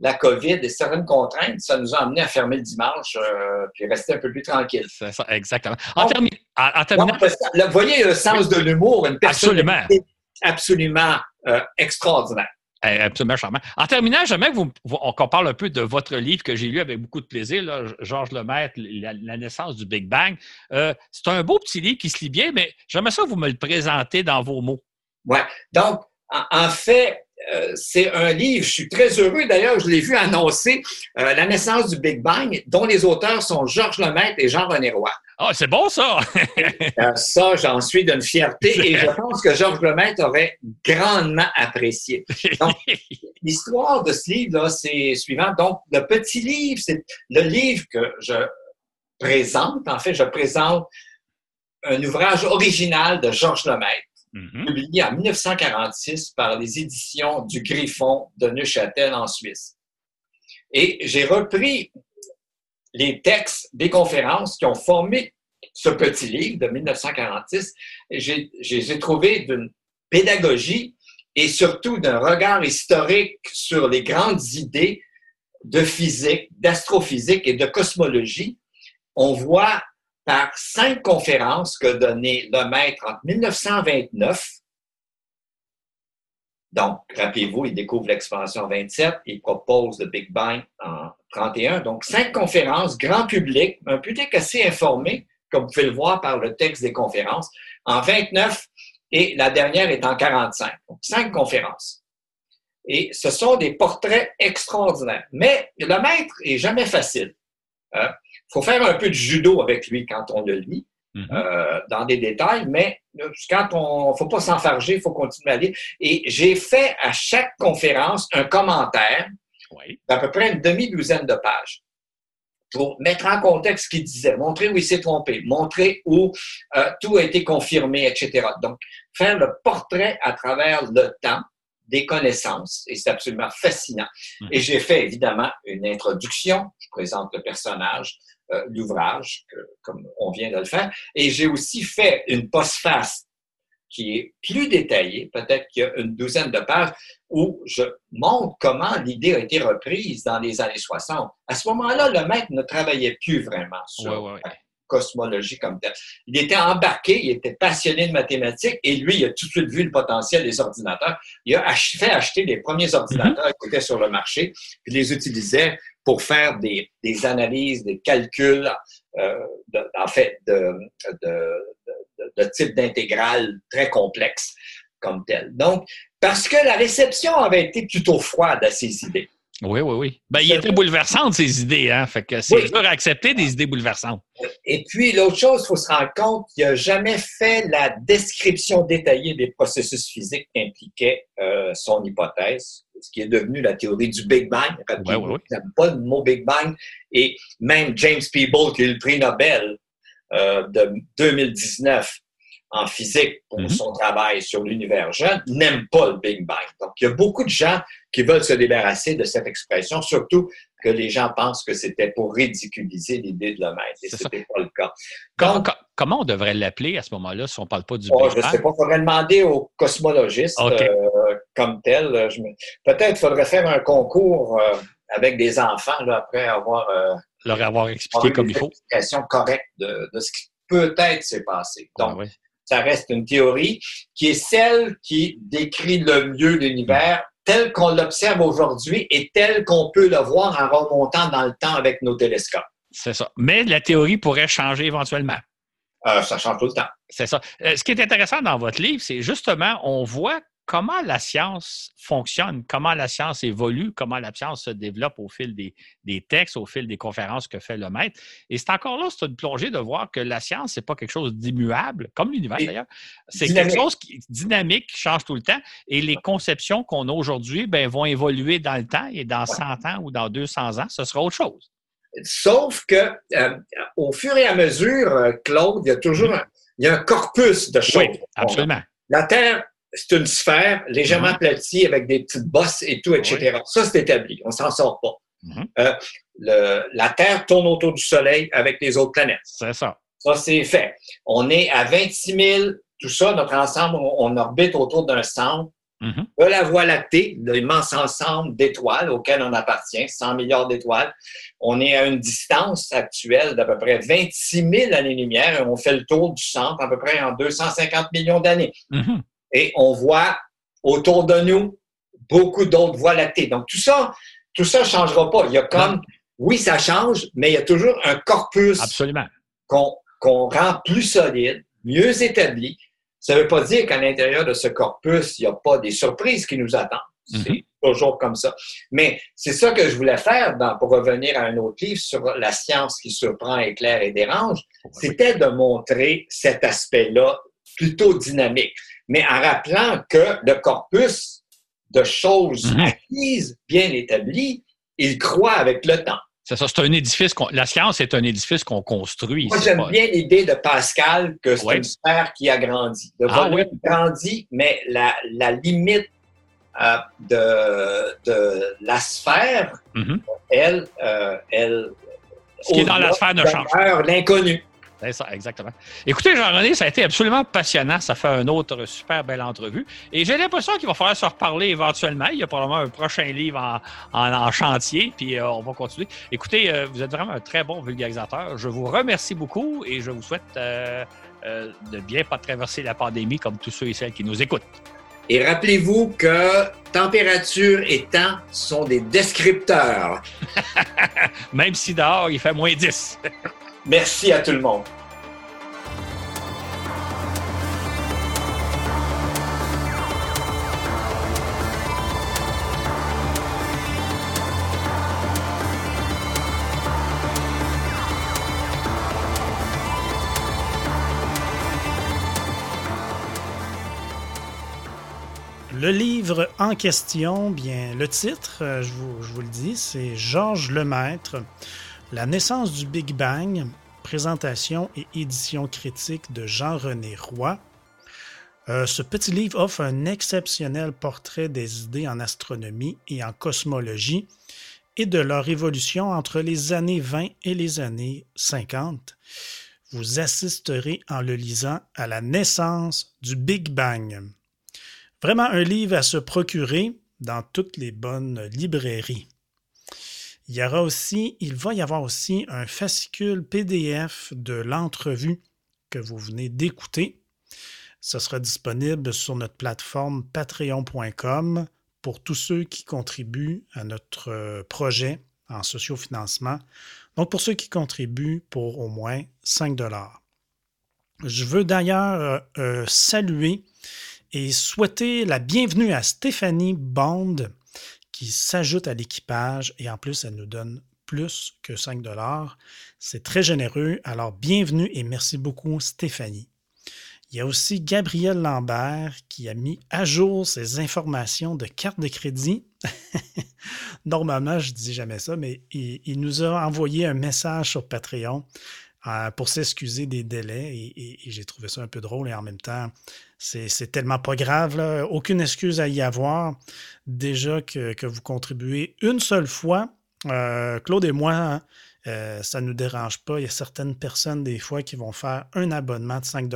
[SPEAKER 3] la COVID et certaines contraintes, ça nous a amené à fermer le dimanche euh, puis rester un peu plus tranquille.
[SPEAKER 2] C'est ça, exactement. En, terminant.
[SPEAKER 3] vous voyez le sens de l'humour, une personne absolument, euh, extraordinaire.
[SPEAKER 2] Eh, absolument charmant. En terminant, j'aimerais qu'on parle un peu de votre livre que j'ai lu avec beaucoup de plaisir, là, Georges Lemaître, la, naissance du Big Bang. Euh, c'est un beau petit livre qui se lit bien, mais j'aimerais ça que vous me le présentez dans vos mots.
[SPEAKER 3] Oui. Donc, en fait, euh, c'est un livre, je suis très heureux d'ailleurs, je l'ai vu annoncer, euh, La naissance du Big Bang, dont les auteurs sont Georges Lemaître et Jean-René Roy.
[SPEAKER 2] Ah, c'est bon ça! [LAUGHS]
[SPEAKER 3] Euh, ça, j'en suis d'une fierté et je pense que Georges Lemaître aurait grandement apprécié. Donc, l'histoire de ce livre-là, c'est suivant. Donc, le petit livre, c'est le livre que je présente. En fait, je présente un ouvrage original de Georges Lemaître Mm-hmm. publié en 1946 par les éditions du Griffon de Neuchâtel en Suisse. Et j'ai repris les textes des conférences qui ont formé ce petit livre de 1946 et j'ai trouvé d'une pédagogie et surtout d'un regard historique sur les grandes idées de physique, d'astrophysique et de cosmologie. On voit par cinq conférences que donnait le maître en 1929. Donc, rappelez-vous, il découvre l'expansion en 27, il propose le Big Bang en 31. Donc, cinq conférences, grand public, un public assez informé, comme vous pouvez le voir par le texte des conférences, en 29 et la dernière est en 45. Donc, cinq conférences. Et ce sont des portraits extraordinaires. Mais le maître est jamais facile. Hein? Faut faire un peu de judo avec lui quand on le lit, mhm. euh, dans des détails, mais quand on faut pas s'enfarger, il faut continuer à lire. Et j'ai fait à chaque conférence un commentaire d'à peu près une demi-douzaine de pages pour mettre en contexte ce qu'il disait, montrer où il s'est trompé, montrer où euh, tout a été confirmé, etc. Donc, faire le portrait à travers le temps des connaissances, et c'est absolument fascinant. Mhm. Et j'ai fait évidemment une introduction, présente le personnage, euh, l'ouvrage, comme on vient de le faire. Et j'ai aussi fait une postface qui est plus détaillée, peut-être qu'il y a une douzaine de pages, où je montre comment l'idée a été reprise dans les années 60. À ce moment-là, le maître ne travaillait plus vraiment sur la cosmologie comme telle. Il était embarqué, il était passionné de mathématiques et lui, il a tout de suite vu le potentiel des ordinateurs. Il a fait acheter les premiers ordinateurs qui étaient sur le marché, puis les utilisait pour faire des, analyses, des calculs, euh, en fait, de, de, de, type d'intégrale très complexe comme tel. Donc, parce que la réception avait été plutôt froide à ces idées.
[SPEAKER 2] Oui, oui, oui. Ben, il était bouleversant, ces idées, hein? Fait que c'est dur à accepter des idées bouleversantes.
[SPEAKER 3] Et puis, l'autre chose, il faut se rendre compte qu'il n'a jamais fait la description détaillée des processus physiques qui impliquaient euh, son hypothèse ce qui est devenu la théorie du Big Bang.
[SPEAKER 2] Ouais, ouais,
[SPEAKER 3] pas le mot Big Bang. Et même James Peeble, qui a eu le prix Nobel euh, de 2019 en physique pour mm-hmm. son travail sur l'univers jeune, n'aime pas le Big Bang. Donc, il y a beaucoup de gens qui veulent se débarrasser de cette expression, surtout que les gens pensent que c'était pour ridiculiser l'idée de l'homme. Et ce n'était pas le cas.
[SPEAKER 2] comment on devrait l'appeler à ce moment-là si on ne parle pas du
[SPEAKER 3] oh,
[SPEAKER 2] Big
[SPEAKER 3] Bang? Je ne sais pas, il faudrait demander aux cosmologistes euh, comme tel. Peut-être faudrait faire un concours euh, avec des enfants là, après avoir...
[SPEAKER 2] Euh, leur avoir expliqué comme il faut.
[SPEAKER 3] Une explication correcte de, ce qui peut-être s'est passé. Donc, ça reste une théorie qui est celle qui décrit le mieux l'univers tel qu'on l'observe aujourd'hui et tel qu'on peut le voir en remontant dans le temps avec nos télescopes.
[SPEAKER 2] C'est ça. Mais la théorie pourrait changer éventuellement.
[SPEAKER 3] Euh, ça change tout le temps.
[SPEAKER 2] C'est ça. Euh, ce qui est intéressant dans votre livre, c'est justement, on voit comment la science fonctionne, comment la science évolue, comment la science se développe au fil des, textes, au fil des conférences que fait le maître. Et c'est encore là, c'est une plongée de voir que la science, c'est pas quelque chose d'immuable, comme l'univers d'ailleurs. C'est quelque chose qui est dynamique, qui change tout le temps. Et les conceptions qu'on a aujourd'hui ben, vont évoluer dans le temps et dans 100 ans ou dans 200 ans, ce sera autre chose.
[SPEAKER 3] Sauf que euh, au fur et à mesure, euh, Claude, il y a toujours un, il y a un corpus de choses. Oui,
[SPEAKER 2] absolument.
[SPEAKER 3] La Terre c'est une sphère légèrement mhm. aplatie avec des petites bosses et tout, etc. Ça, c'est établi. On s'en sort pas. Mhm. Euh, la Terre tourne autour du Soleil avec les autres planètes.
[SPEAKER 2] C'est ça.
[SPEAKER 3] Ça, c'est fait. On est à 26 000, tout ça, notre ensemble, on, orbite autour d'un centre mhm. de la Voie lactée, l'immense ensemble d'étoiles auxquelles on appartient, 100 milliards d'étoiles. On est à une distance actuelle d'à peu près 26 000 années-lumière et on fait le tour du centre à peu près en 250 millions d'années. Et on voit autour de nous beaucoup d'autres voies lactées. Donc, tout ça, tout ça changera pas. Il y a comme, oui, ça change, mais il y a toujours un corpus
[SPEAKER 2] Absolument.
[SPEAKER 3] qu'on rend plus solide, mieux établi. Ça ne veut pas dire qu'à l'intérieur de ce corpus, il n'y a pas des surprises qui nous attendent. C'est mhm. toujours comme ça. Mais c'est ça que je voulais faire pour revenir à un autre livre sur la science qui surprend, éclaire et dérange. C'était de montrer cet aspect-là plutôt dynamique. Mais en rappelant que le corpus de choses mhm. acquises, bien établies, il croît avec le temps.
[SPEAKER 2] C'est ça, c'est un édifice. La science est un édifice qu'on construit.
[SPEAKER 3] Moi, j'aime bien l'idée de Pascal que c'est une sphère qui a grandi. De ah, oui. grandi, mais la, limite euh, de, de, la sphère, mhm. elle, euh, elle.
[SPEAKER 2] Ce qui est dans la sphère ne change
[SPEAKER 3] pas. L'inconnu.
[SPEAKER 2] C'est ça, exactement. Écoutez, Jean-René, ça a été absolument passionnant. Ça fait une autre super belle entrevue. Et j'ai l'impression qu'il va falloir se reparler éventuellement. Il y a probablement un prochain livre en, chantier, puis euh, on va continuer. Écoutez, euh, vous êtes vraiment un très bon vulgarisateur. Je vous remercie beaucoup et je vous souhaite euh, de bien pas traverser la pandémie comme tous ceux et celles qui nous écoutent.
[SPEAKER 3] Et rappelez-vous que température et temps sont des descripteurs. [LAUGHS]
[SPEAKER 2] Même si dehors, il fait moins 10. [LAUGHS]
[SPEAKER 3] Merci à tout le monde.
[SPEAKER 1] Le livre en question, bien, le titre, euh, je vous, je vous le dis, c'est Georges Lemaître, la naissance du Big Bang, présentation et édition critique de Jean-René Roy. Euh, ce petit livre offre un exceptionnel portrait des idées en astronomie et en cosmologie et de leur évolution entre les années 20 et les années 50. Vous assisterez en le lisant à la naissance du Big Bang. Vraiment un livre à se procurer dans toutes les bonnes librairies. Il y aura aussi, il va y avoir aussi un fascicule PDF de l'entrevue que vous venez d'écouter. Ce sera disponible sur notre plateforme patreon.com pour tous ceux qui contribuent à notre euh, projet en sociofinancement. Donc, pour ceux qui contribuent pour au moins 5 dollars. Je veux d'ailleurs euh, euh, saluer et souhaiter la bienvenue à Stéphanie Bond, qui s'ajoute à l'équipage et en plus, elle nous donne plus que 5 dollars. C'est très généreux. Alors, bienvenue et merci beaucoup, Stéphanie. Il y a aussi Gabriel Lambert qui a mis à jour ses informations de carte de crédit. [LAUGHS] Normalement, je dis jamais ça, mais il, nous a envoyé un message sur Patreon euh, pour s'excuser des délais et, j'ai trouvé ça un peu drôle et en même temps, c'est tellement pas grave. Aucune excuse à y avoir. Déjà que, vous contribuez une seule fois, euh, Claude et moi, hein, euh, ça ne nous dérange pas. Il y a certaines personnes, des fois, qui vont faire un abonnement de 5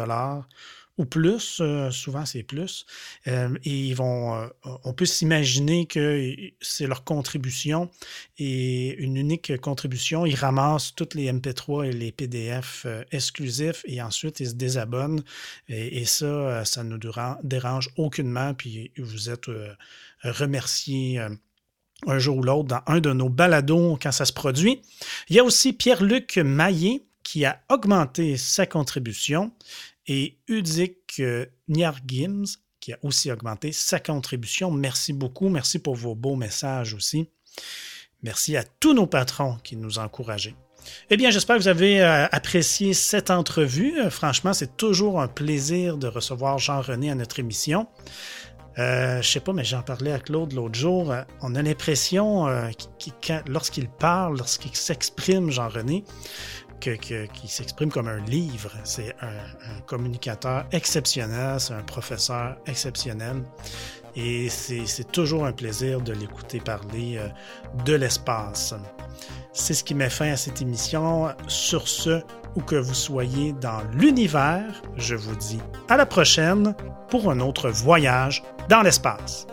[SPEAKER 1] ou plus, euh, souvent c'est plus, euh, et ils vont, euh, on peut s'imaginer que c'est leur contribution et une unique contribution, ils ramassent toutes les MP3 et les PDF exclusifs et ensuite ils se désabonnent et, ça, ça ne nous dérange aucunement, puis vous êtes remerciés un jour ou l'autre dans un de nos balados quand ça se produit. Il y a aussi Pierre-Luc Maillet qui a augmenté sa contribution et Udik Nyargims, qui a aussi augmenté sa contribution. Merci beaucoup. Merci pour vos beaux messages aussi. Merci à tous nos patrons qui nous encouragent. Eh bien, j'espère que vous avez euh, apprécié cette entrevue. Euh, franchement, c'est toujours un plaisir de recevoir Jean-René à notre émission. Euh, je sais pas, mais j'en parlais à Claude l'autre jour. Euh, on a l'impression, lorsqu'il parle, lorsqu'il s'exprime, Jean-René, qui s'exprime comme un livre. C'est un, communicateur exceptionnel, c'est un professeur exceptionnel. Et c'est toujours un plaisir de l'écouter parler euh, de l'espace. C'est ce qui met fin à cette émission. Sur ce, où que vous soyez dans l'univers, je vous dis à la prochaine pour un autre voyage dans l'espace.